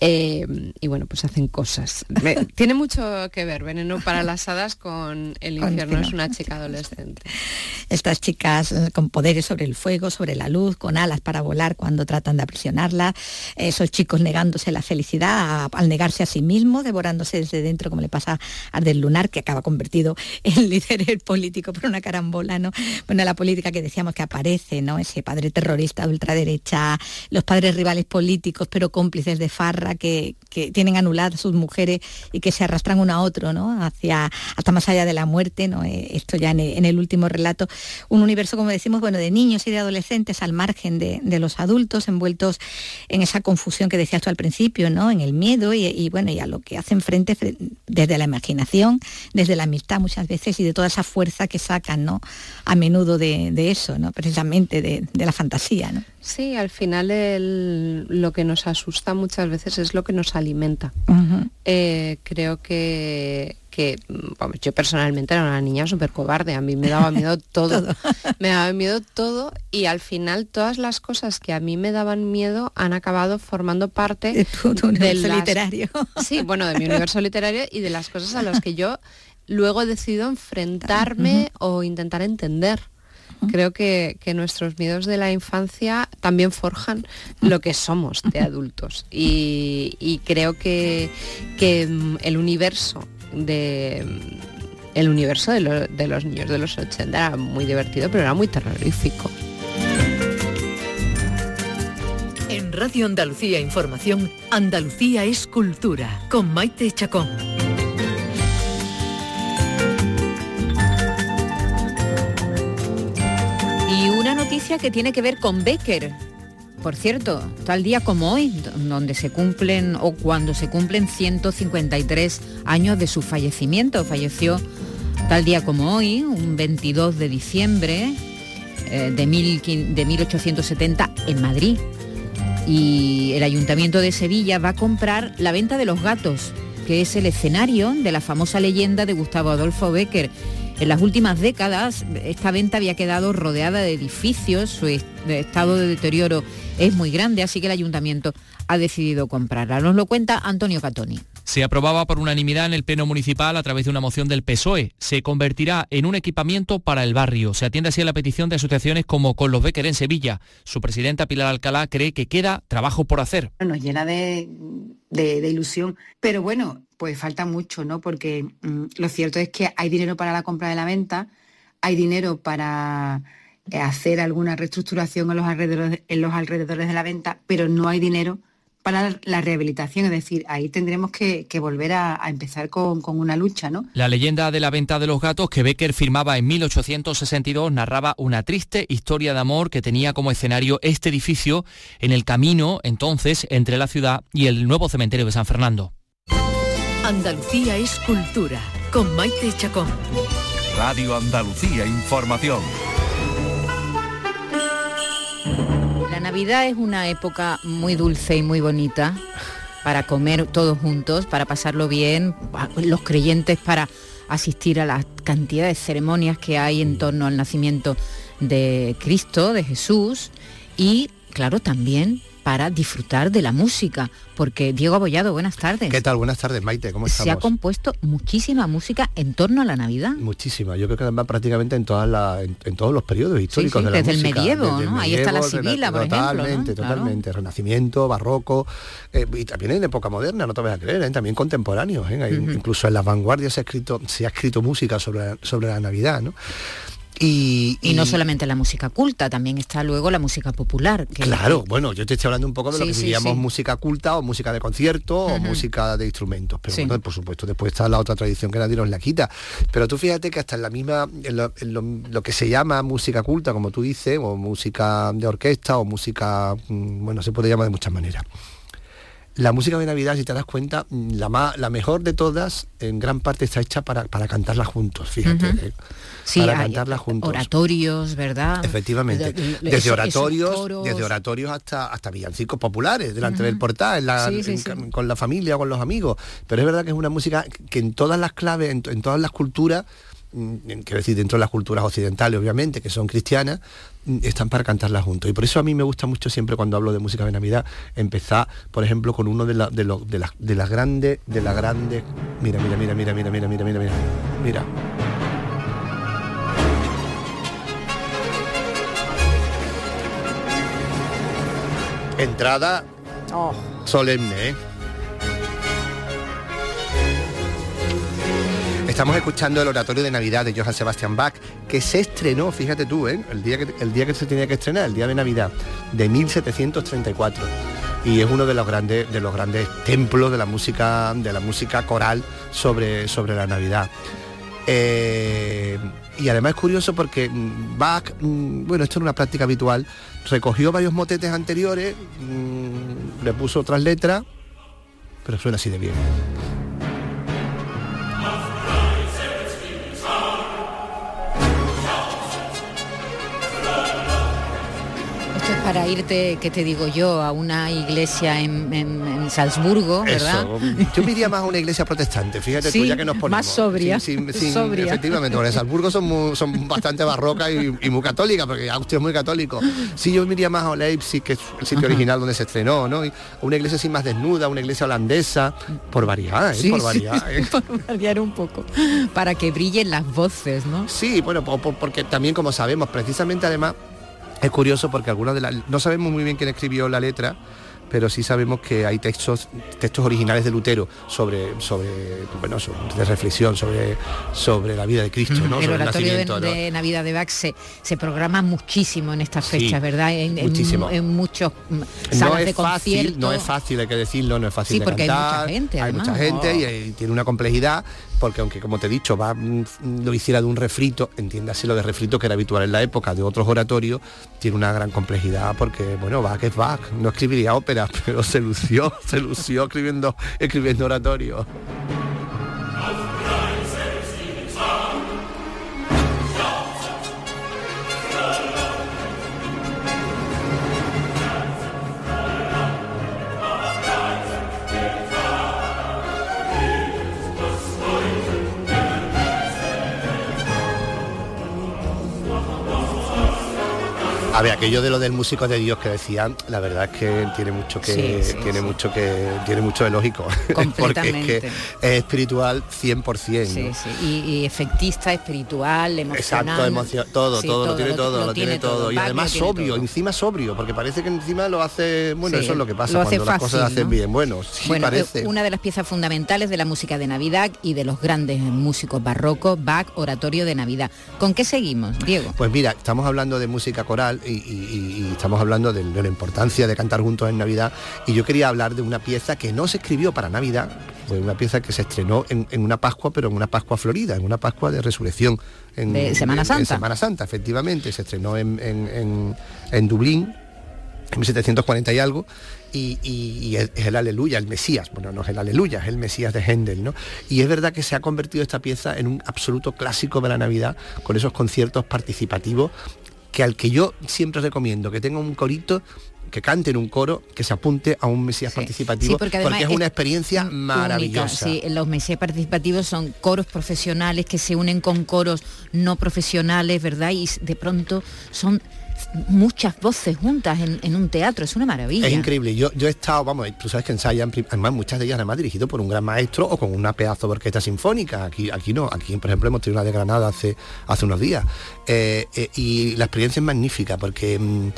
Eh, y bueno, pues hacen cosas. tiene mucho que ver Veneno para las hadas con El infierno es una chica adolescente. Estas chicas eh, con poderes sobre el fuego, sobre la luz, con alas para volar cuando tratan de aprisionarla, esos chicos negándose la felicidad al negarse a sí mismo, devorándose desde dentro como le pasa a Ardel Lunar, que acaba convertido en líder político por una carambola, ¿no? Bueno, la política que decíamos que aparece, ¿no? Ese padre terrorista de ultraderecha, los padres rivales políticos pero cómplices de farra que, tienen anuladas sus mujeres y que se arrastran uno a otro, ¿no? Hacia, hasta más allá de la muerte, ¿no? Eh, esto ya en el, último relato. un universo, como decimos, bueno, de niños y de adolescentes al margen de, los adultos, envueltos en esa confusión que decías tú al principio, ¿no? En el miedo y, bueno, y a lo que hacen frente desde la imaginación, desde la amistad muchas veces y de toda esa fuerza que sacan, ¿no? A menudo de, eso, ¿no? Precisamente de, la fantasía, ¿no? Sí, al final lo que nos asusta muchas veces es lo que nos alimenta. Eh, creo que, que yo personalmente era una niña súper cobarde, a mí me daba miedo todo. me daba miedo todo y al final todas las cosas que a mí me daban miedo han acabado formando parte de tu, universo literario. Sí, bueno, de mi universo literario y de las cosas a las que yo luego he decidido enfrentarme o intentar entender. Creo que, nuestros miedos de la infancia también forjan lo que somos de adultos y, creo que, mm, el universo de el universo de, los niños de los 80 era muy divertido, pero era muy terrorífico. En Radio Andalucía Información, Andalucía es cultura, con Maite Chacón. noticia que tiene que ver con Becker. Por cierto, tal día como hoy, donde se cumplen o cuando se cumplen 153 años de su fallecimiento. Falleció tal día como hoy, un 22 de diciembre eh, de, de 1870 en Madrid. Y el Ayuntamiento de Sevilla va a comprar la venta de los gatos, que es el escenario de la famosa leyenda de Gustavo Adolfo Becker en las últimas décadas esta venta había quedado rodeada de edificios, su estado de deterioro es muy grande, así que el ayuntamiento ha decidido comprarla. Nos lo cuenta Antonio Catoni. Se aprobaba por unanimidad en el Pleno Municipal a través de una moción del PSOE. Se convertirá en un equipamiento para el barrio. Se atiende así a la petición de asociaciones como Con los Becker en Sevilla. Su presidenta Pilar Alcalá cree que queda trabajo por hacer. Nos llena de, ilusión, pero bueno, pues falta mucho, ¿no? Porque mm, lo cierto es que hay dinero para la compra de la venta, hay dinero para eh, hacer alguna reestructuración en los alrededores de la venta, pero no hay dinero para la rehabilitación, es decir, ahí tendremos que, volver a, empezar con, con, una lucha, ¿no? La leyenda de la venta de los gatos que Becker firmaba en 1862 narraba una triste historia de amor que tenía como escenario este edificio en el camino entonces entre la ciudad y el nuevo cementerio de San Fernando. Andalucía es cultura, con Maite Chacón. Radio Andalucía Información. Navidad es una época muy dulce y muy bonita para comer todos juntos, para pasarlo bien, los creyentes para asistir a la cantidad de ceremonias que hay en torno al nacimiento de Cristo, de Jesús, y claro, también para disfrutar de la música, porque Diego Abollado, buenas tardes. ¿Qué tal? Buenas tardes, Maite, ¿cómo estamos? Se ha compuesto muchísima música en torno a la Navidad. Muchísima, yo creo que además prácticamente en, todas en, todos los periodos históricos de la desde El medievo, ¿no? Ahí está la Sibila, por ejemplo. Totalmente, totalmente. Renacimiento, barroco, eh, y también en época moderna, no te vas a creer, ¿eh? también contemporáneos. ¿eh? Incluso en las vanguardias se ha escrito, se ha escrito música sobre, sobre la Navidad, ¿no? Y, no solamente la música culta, también está luego la música popular. claro, bueno, yo te estoy hablando un poco de lo que diríamos música culta o música de concierto o música de instrumentos. Pero bueno, por supuesto, después está la otra tradición que nadie nos la quita. Pero tú fíjate que hasta en la misma, en lo, que se llama música culta, como tú dices, o música de orquesta o música, mm, bueno, se puede llamar de muchas maneras. La música de Navidad, si te das cuenta, mm, la, la mejor de todas, en gran parte está hecha para, cantarla juntos, fíjate. Eh, para cantarla juntos. Oratorios, ¿verdad? Efectivamente. desde oratorios, desde oratorios hasta, hasta villancicos populares, delante del portal, con la familia, con los amigos. Pero es verdad que es una música que en todas las claves, en todas las culturas, quiero decir, dentro de las culturas occidentales, obviamente, que son cristianas, mm, están para cantarla juntos. Y por eso a mí me gusta mucho siempre cuando hablo de música de Navidad, empezar, por ejemplo, con uno de, de, de, las, de las grandes, de las grandes. Mira, mira, mira, mira, mira, mira, mira, mira, mira. Mira. Entrada oh. solemne, ¿eh? Estamos escuchando el oratorio de Navidad de Johann Sebastian Bach, que se estrenó, fíjate tú, ¿eh? el, día que, el día que se tenía que estrenar, el día de Navidad, de 1734. Y es uno de los grandes, de los grandes templos de la música, de la música coral sobre, sobre la Navidad. Eh, y además es curioso porque mm, Bach, mm, bueno, esto era una práctica habitual, recogió varios motetes anteriores, le puso otras letras, pero suena así de bien. Para irte, que te digo yo, a una iglesia en, Salzburgo, ¿verdad? Yo me iría más a una iglesia protestante, fíjate tú, ya que nos ponemos. Más sobria. Efectivamente, porque Salzburgo son, son bastante barrocas y, muy católicas, porque Austria es muy católico. Sí, yo me iría más a Leipzig, que es el sitio original donde se estrenó, ¿no? una iglesia así más desnuda, una iglesia holandesa, por variar, ¿eh? por variar. ¿eh? por variar un poco, para que brillen las voces, ¿no? Sí, bueno, porque también como sabemos, precisamente además es curioso porque algunas de las... No sabemos muy bien quién escribió la letra, pero sí sabemos que hay textos, textos originales de Lutero sobre, sobre bueno, de reflexión sobre, sobre la vida de Cristo. ¿no? El oratorio de, Navidad de Bach se, programa muchísimo en estas fechas, ¿verdad? En, muchísimo. En, muchos salas no de fácil, No es fácil, hay que decirlo, no es fácil sí, de porque cantar. Hay mucha gente, Hay mucha gente y, tiene una complejidad porque aunque como te he dicho, va, mm, lo hiciera de un refrito, entiéndase lo de refrito que era habitual en la época de otros oratorios, tiene una gran complejidad porque, bueno, Bach es Bach, no escribiría óperas, pero se lució, se lució escribiendo, escribiendo oratorios. A ver, aquello de lo del músico de Dios que decían, la verdad es que tiene mucho que tiene mucho que tiene mucho de lógico, porque es que es espiritual 100%. Sí, y, efectista, espiritual, emocional. Exacto, todo, todo, lo tiene todo, lo, tiene, todo. Y además sobrio, encima sobrio, porque parece que encima lo hace, bueno, eso es lo que pasa cuando las cosas hacen bien. Bueno, sí parece. Una de las piezas fundamentales de la música de Navidad y de los grandes músicos barrocos, Bach, Oratorio de Navidad. ¿Con qué seguimos, Diego? Pues mira, estamos hablando de música coral y, estamos hablando de, la importancia de cantar juntos en Navidad y yo quería hablar de una pieza que no se escribió para Navidad, fue una pieza que se estrenó en, una Pascua, pero en una Pascua florida, en una Pascua de resurrección. En, de Semana Santa. En, Semana Santa, efectivamente, se estrenó en, Dublín en 1740 y algo, y, es, el aleluya, el Mesías, bueno, no es el aleluya, es el Mesías de Händel, ¿no? Y es verdad que se ha convertido esta pieza en un absoluto clásico de la Navidad, con esos conciertos participativos que al que yo siempre recomiendo que tenga un corito que cante en un coro, que se apunte a un Mesías participativo, porque, es una experiencia maravillosa. Sí, los Mesías participativos son coros profesionales que se unen con coros no profesionales, ¿verdad? Y de pronto son muchas voces juntas en, un teatro, es una maravilla. Es increíble, yo, yo he estado, vamos, tú sabes que ensayan, además muchas de ellas además dirigido por un gran maestro o con una pedazo de orquesta sinfónica, aquí, aquí no, aquí por ejemplo hemos tenido una de Granada hace, hace unos días, eh, eh, y la experiencia es magnífica porque... Mm,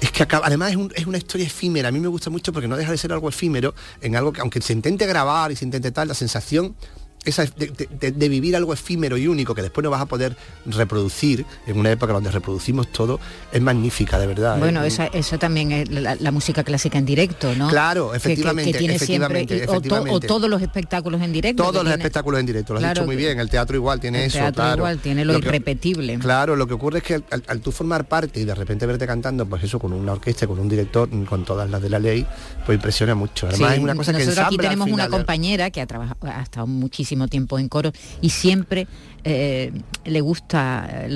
es que además es, es, una historia efímera, a mí me gusta mucho porque no deja de ser algo efímero, en algo que aunque se intente grabar y se intente tal, la sensación esa de, vivir algo efímero y único que después no vas a poder reproducir en una época donde reproducimos todo, es magnífica, de verdad. Bueno, eso también es la, música clásica en directo, ¿no? Claro, efectivamente. tiene efectivamente, O, todos los espectáculos en directo. Todos los espectáculos en directo, lo has dicho muy bien. El teatro igual tiene eso, teatro igual tiene lo, irrepetible. claro, lo que ocurre es que al, tú formar parte y de repente verte cantando, pues eso con una orquesta, con un director, con todas las de la ley, pues impresiona mucho. Además es una cosa nosotros aquí tenemos una compañera que ha trabajado, ha estado muchísimo tiempo en coro y siempre eh, le gusta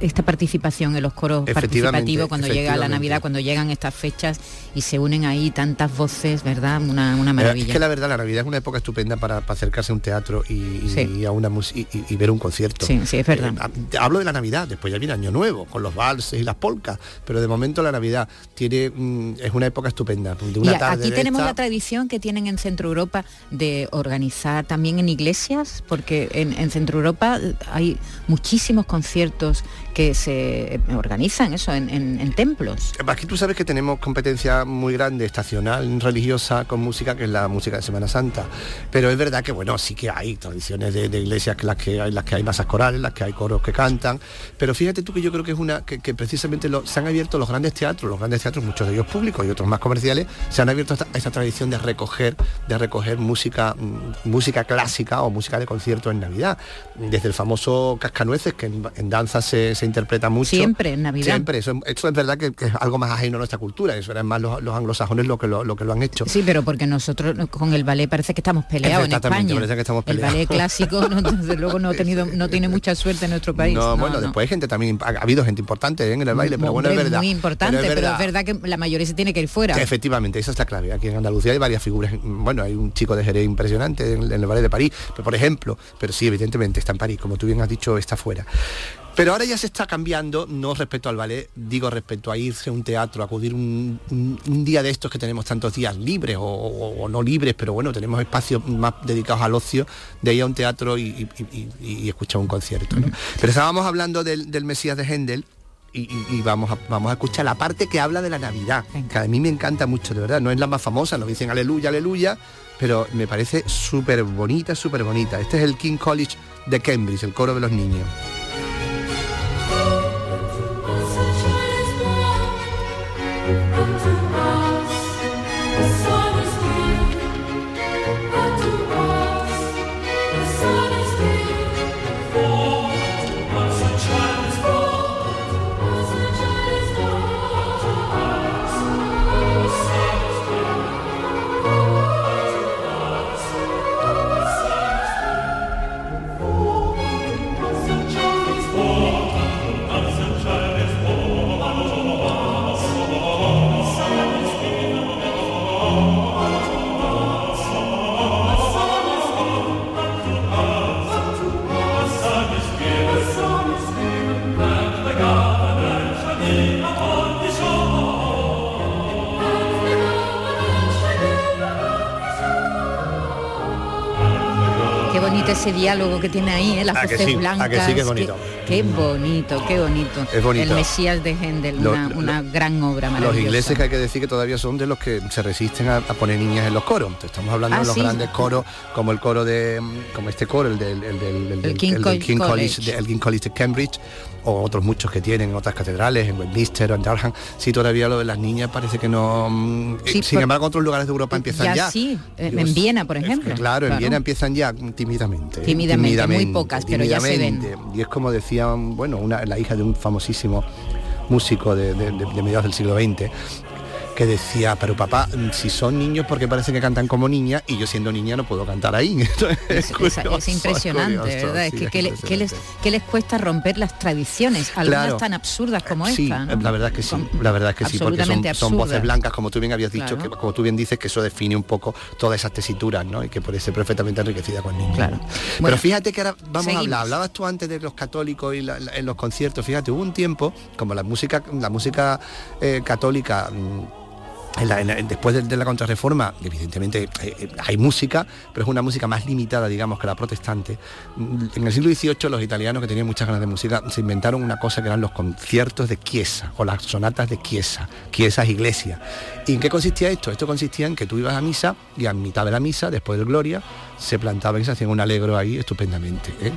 esta participación en los coros participativos cuando llega la Navidad, cuando llegan estas fechas y se unen ahí tantas voces, ¿verdad? Una, una maravilla. Es que la verdad, la Navidad es una época estupenda para, acercarse a un teatro y, a una y, y, ver un concierto. Sí, sí, es verdad. Eh, hablo de la Navidad, después ya viene Año Nuevo, con los valses y las polcas, pero de momento la Navidad tiene mm, es una época estupenda. De una aquí tenemos la tradición que tienen en Centro Europa de organizar también en iglesias, porque en, en Centro Europa hay muchísimos conciertos que se organizan eso en, templos. Aquí tú sabes que tenemos competencia muy grande, estacional, religiosa, con música, que es la música de Semana Santa. Pero es verdad que, bueno, sí que hay tradiciones de, iglesias que las que hay, las que hay masas corales, las que hay coros que cantan. Pero fíjate tú que yo creo que es una que, precisamente se han abierto los grandes teatros, los grandes teatros, muchos de ellos públicos y otros más comerciales, se han abierto a esa tradición de recoger, de recoger música, mm, música clásica o música de concierto en Navidad. Desde el famoso cascanueces, que en, danza se, interpreta mucho. Siempre en Navidad. Siempre, eso, es verdad que, es algo más ajeno a nuestra cultura, eso eran más los, anglosajones lo que lo, que lo han hecho. Sí, pero porque nosotros con el ballet parece que estamos peleados en España. Parece que estamos peleados. El ballet clásico, desde luego, no, ha tenido, no tiene mucha suerte en nuestro país. No, bueno, después hay gente también, ha, habido gente importante ¿eh? en el baile, pero bueno, es verdad. Muy importante, pero es verdad, que la mayoría se tiene que ir fuera. efectivamente, eso está clave. Aquí en Andalucía hay varias figuras, bueno, hay un chico de Jerez impresionante en, el ballet de París, pero, por ejemplo, pero sí, evidentemente está en París, como tú bien has dicho, está fuera. Pero ahora ya se está cambiando, no respecto al ballet, digo respecto a irse a un teatro, acudir un, día de estos que tenemos tantos días libres o, no libres, pero bueno, tenemos espacios más dedicados al ocio, de ir a un teatro y, escuchar un concierto. Pero estábamos hablando del, Mesías de Händel y, vamos, a, vamos a escuchar la parte que habla de la Navidad, que a mí me encanta mucho, de verdad. No es la más famosa, nos dicen aleluya, aleluya, pero me parece súper bonita, súper bonita. Este es el King College de Cambridge, el coro de los niños. Ese diálogo que tiene ahí, ¿eh? las ah, voces blancas. qué bonito. Qué, bonito, qué bonito. Es bonito. El Mesías de Händel, una, gran obra Los ingleses que hay que decir que todavía son de los que se resisten a, poner niñas en los coros. estamos hablando de ah, los grandes coros, como el coro de, como este coro, el del, el King, College, el King College de Cambridge, o otros muchos que tienen en otras catedrales, en Westminster o en Durham, sí todavía lo de las niñas parece que no... Mm, sin embargo, otros lugares de Europa empiezan ya. Sí, en Viena, por ejemplo. Claro, en Viena empiezan ya tímidamente. Tímidamente, muy pocas, pero ya se ven. Y es como decía, bueno, una, la hija de un famosísimo músico de, de, de mediados del siglo XX, que decía, pero papá, si son niños porque parece que cantan como niñas y yo siendo niña no puedo cantar ahí. es, impresionante, ¿verdad? es que, ¿qué, les, les, cuesta romper las tradiciones, algunas tan absurdas como esta? La verdad es que sí, la verdad es que sí, porque son, voces blancas, como tú bien habías dicho, que como tú bien dices, que eso define un poco todas esas tesituras, ¿no? Y que puede ser perfectamente enriquecida con niños. Claro. pero fíjate que ahora vamos a hablar, hablabas tú antes de los católicos y en los conciertos, fíjate, hubo un tiempo, como la música, la música eh, católica después de, la contrarreforma, evidentemente eh, eh, hay música, pero es una música más limitada, digamos, que la protestante. Mm, en el siglo XVIII los italianos que tenían muchas ganas de música se inventaron una cosa que eran los conciertos de Chiesa o las sonatas de Chiesa. Chiesa es iglesia. ¿Y en qué consistía esto? Esto consistía en que tú ibas a misa y a mitad de la misa, después del Gloria, se plantaba y se hacían un alegro ahí estupendamente. ¿eh?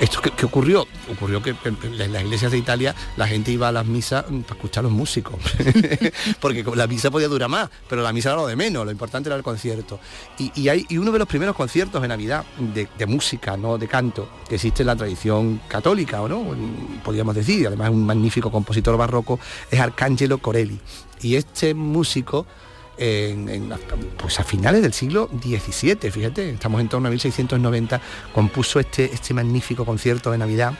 ¿Esto qué, ocurrió? Ocurrió que en las iglesias de Italia la gente iba a las misas para escuchar a los músicos, porque la misa podía durar más, pero la misa era lo de menos, lo importante era el concierto. Y, hay, uno de los primeros conciertos de Navidad de, música, no de canto, que existe en la tradición católica, ¿o no? Podríamos decir, además es un magnífico compositor barroco, es Arcángelo Corelli. Y este músico en, pues a finales del siglo XVII, fíjate, estamos en torno a 1690, compuso este, este magnífico concierto de Navidad.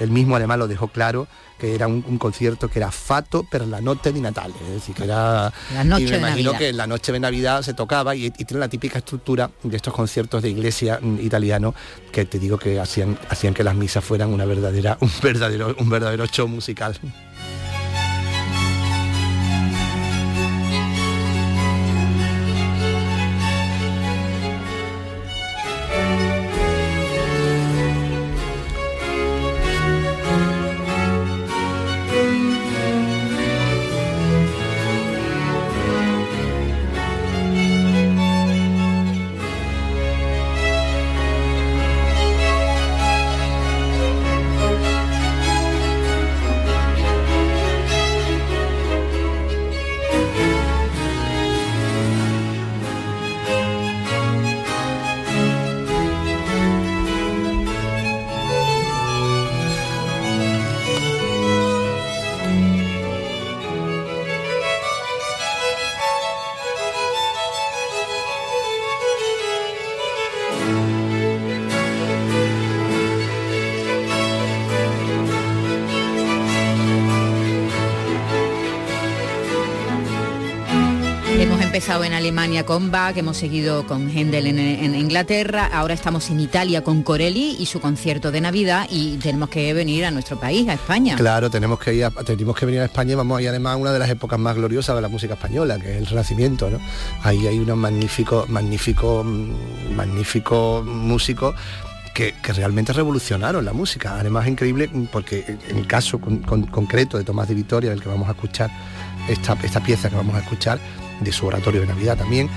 El mismo además lo dejó claro que era un, concierto que era fato per la noche de Natal, es decir, que era la noche y me imagino que en la noche de Navidad se tocaba y, tiene la típica estructura de estos conciertos de iglesia mm, italiano que te digo que hacían hacían que las misas fueran una verdadera un verdadero un verdadero show musical. Empezado en Alemania con Bach, hemos seguido con Händel en, Inglaterra, ahora estamos en Italia con Corelli y su concierto de Navidad y tenemos que venir a nuestro país, a España. Claro, tenemos que venir a España, vamos y además a una de las épocas más gloriosas de la música española, que es el Renacimiento. Ahí hay unos magníficos, magníficos, mm, magníficos músicos que, realmente revolucionaron la música. Además, increíble porque en el caso concreto de Tomás de Vitoria, del que vamos a escuchar, esta pieza que vamos a escuchar, de su oratorio de Navidad también,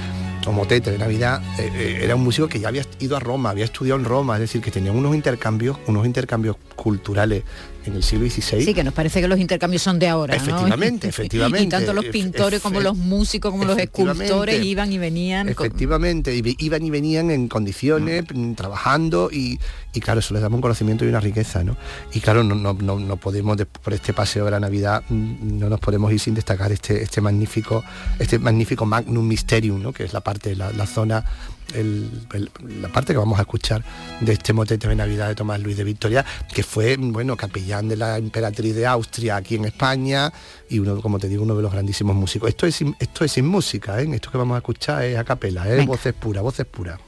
o motete de Navidad, eh, eh, era un músico que ya había ido a Roma, había estudiado en Roma, es decir, que tenía unos intercambios, unos intercambios culturales en el siglo XVI. Sí, que nos parece que los intercambios son de ahora. Efectivamente, efectivamente. y tanto los pintores como los músicos, como los escultores iban y venían. Efectivamente, iban y venían en condiciones, mm, trabajando y, claro, eso les daba un conocimiento y una riqueza, ¿no? Y claro, no, no, no, podemos, por este paseo de la Navidad, mm, no nos podemos ir sin destacar este, este magnífico, este magnífico Magnum Mysterium, ¿no? Que es la parte, la, la zona la parte que vamos a escuchar de este motete de Navidad de Tomás Luis de Victoria, que fue, bueno, capellán de la emperatriz de Austria aquí en España y uno, como te digo, uno de los grandísimos músicos. Esto es, esto es sin música, ¿eh? esto que vamos a escuchar es a capela, es ¿eh? voces puras, voces puras.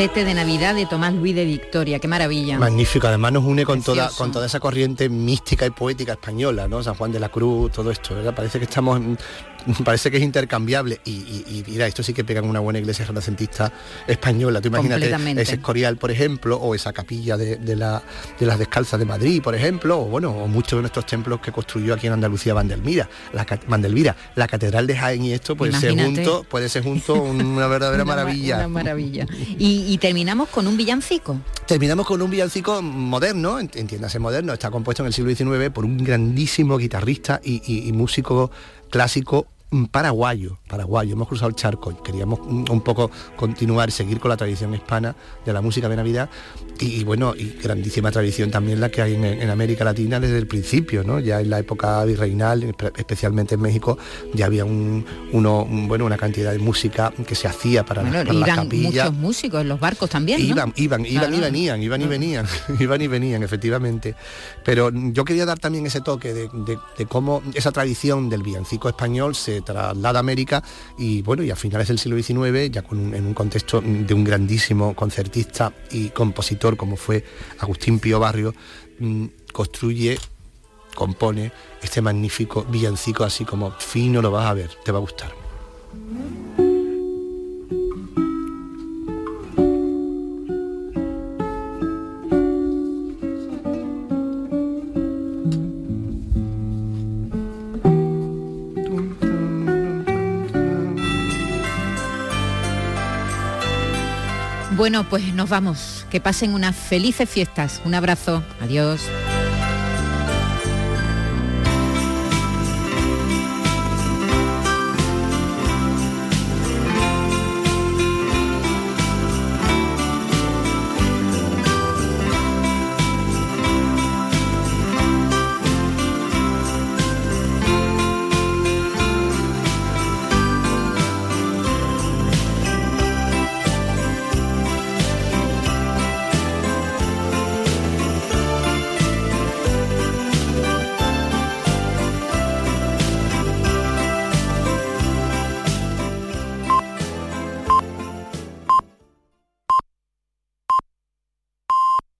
Motete de Navidad de Tomás Luis de Victoria, qué maravilla. Magnífico, además nos une con toda, con toda esa corriente mística y poética española, ¿no? San Juan de la Cruz, todo esto, ¿verdad? Parece que estamos parece que es intercambiable y, mira, esto sí que pegan una buena iglesia renacentista española. Tú imagínate ese Escorial, por ejemplo, o esa capilla de, la, de las descalzas de Madrid, por ejemplo, o bueno, o muchos de nuestros templos que construyó aquí en Andalucía Vandelmira, la, Vandelvira, la Catedral de Jaén y esto puede ser junto, puede ser junto una verdadera maravilla. Una maravilla. Y, terminamos con un villancico. Terminamos con un villancico moderno, entiéndase moderno, está compuesto en el siglo XIX por un grandísimo guitarrista y músico clásico paraguayo, paraguayo, hemos cruzado el charco, queríamos un poco continuar, seguir con la tradición hispana de la música de Navidad y, bueno, y grandísima tradición también la que hay en, América Latina desde el principio, ¿no? Ya en la época virreinal, especialmente en México, ya había un, uno, bueno, una cantidad de música que se hacía para, bueno, para las muchos músicos en los barcos también, Iban, iban, iban y venían, iban y venían, iban y venían, efectivamente. Pero yo quería dar también ese toque de, de cómo esa tradición del villancico español se traslada a América y bueno, y a finales del siglo XIX, ya con en un contexto de un grandísimo concertista y compositor como fue Agustín Pío Barrio, mm, construye, compone este magnífico villancico así como fino lo vas a ver, te va a gustar. Bueno, pues nos vamos. Que pasen unas felices fiestas. Un abrazo. Adiós.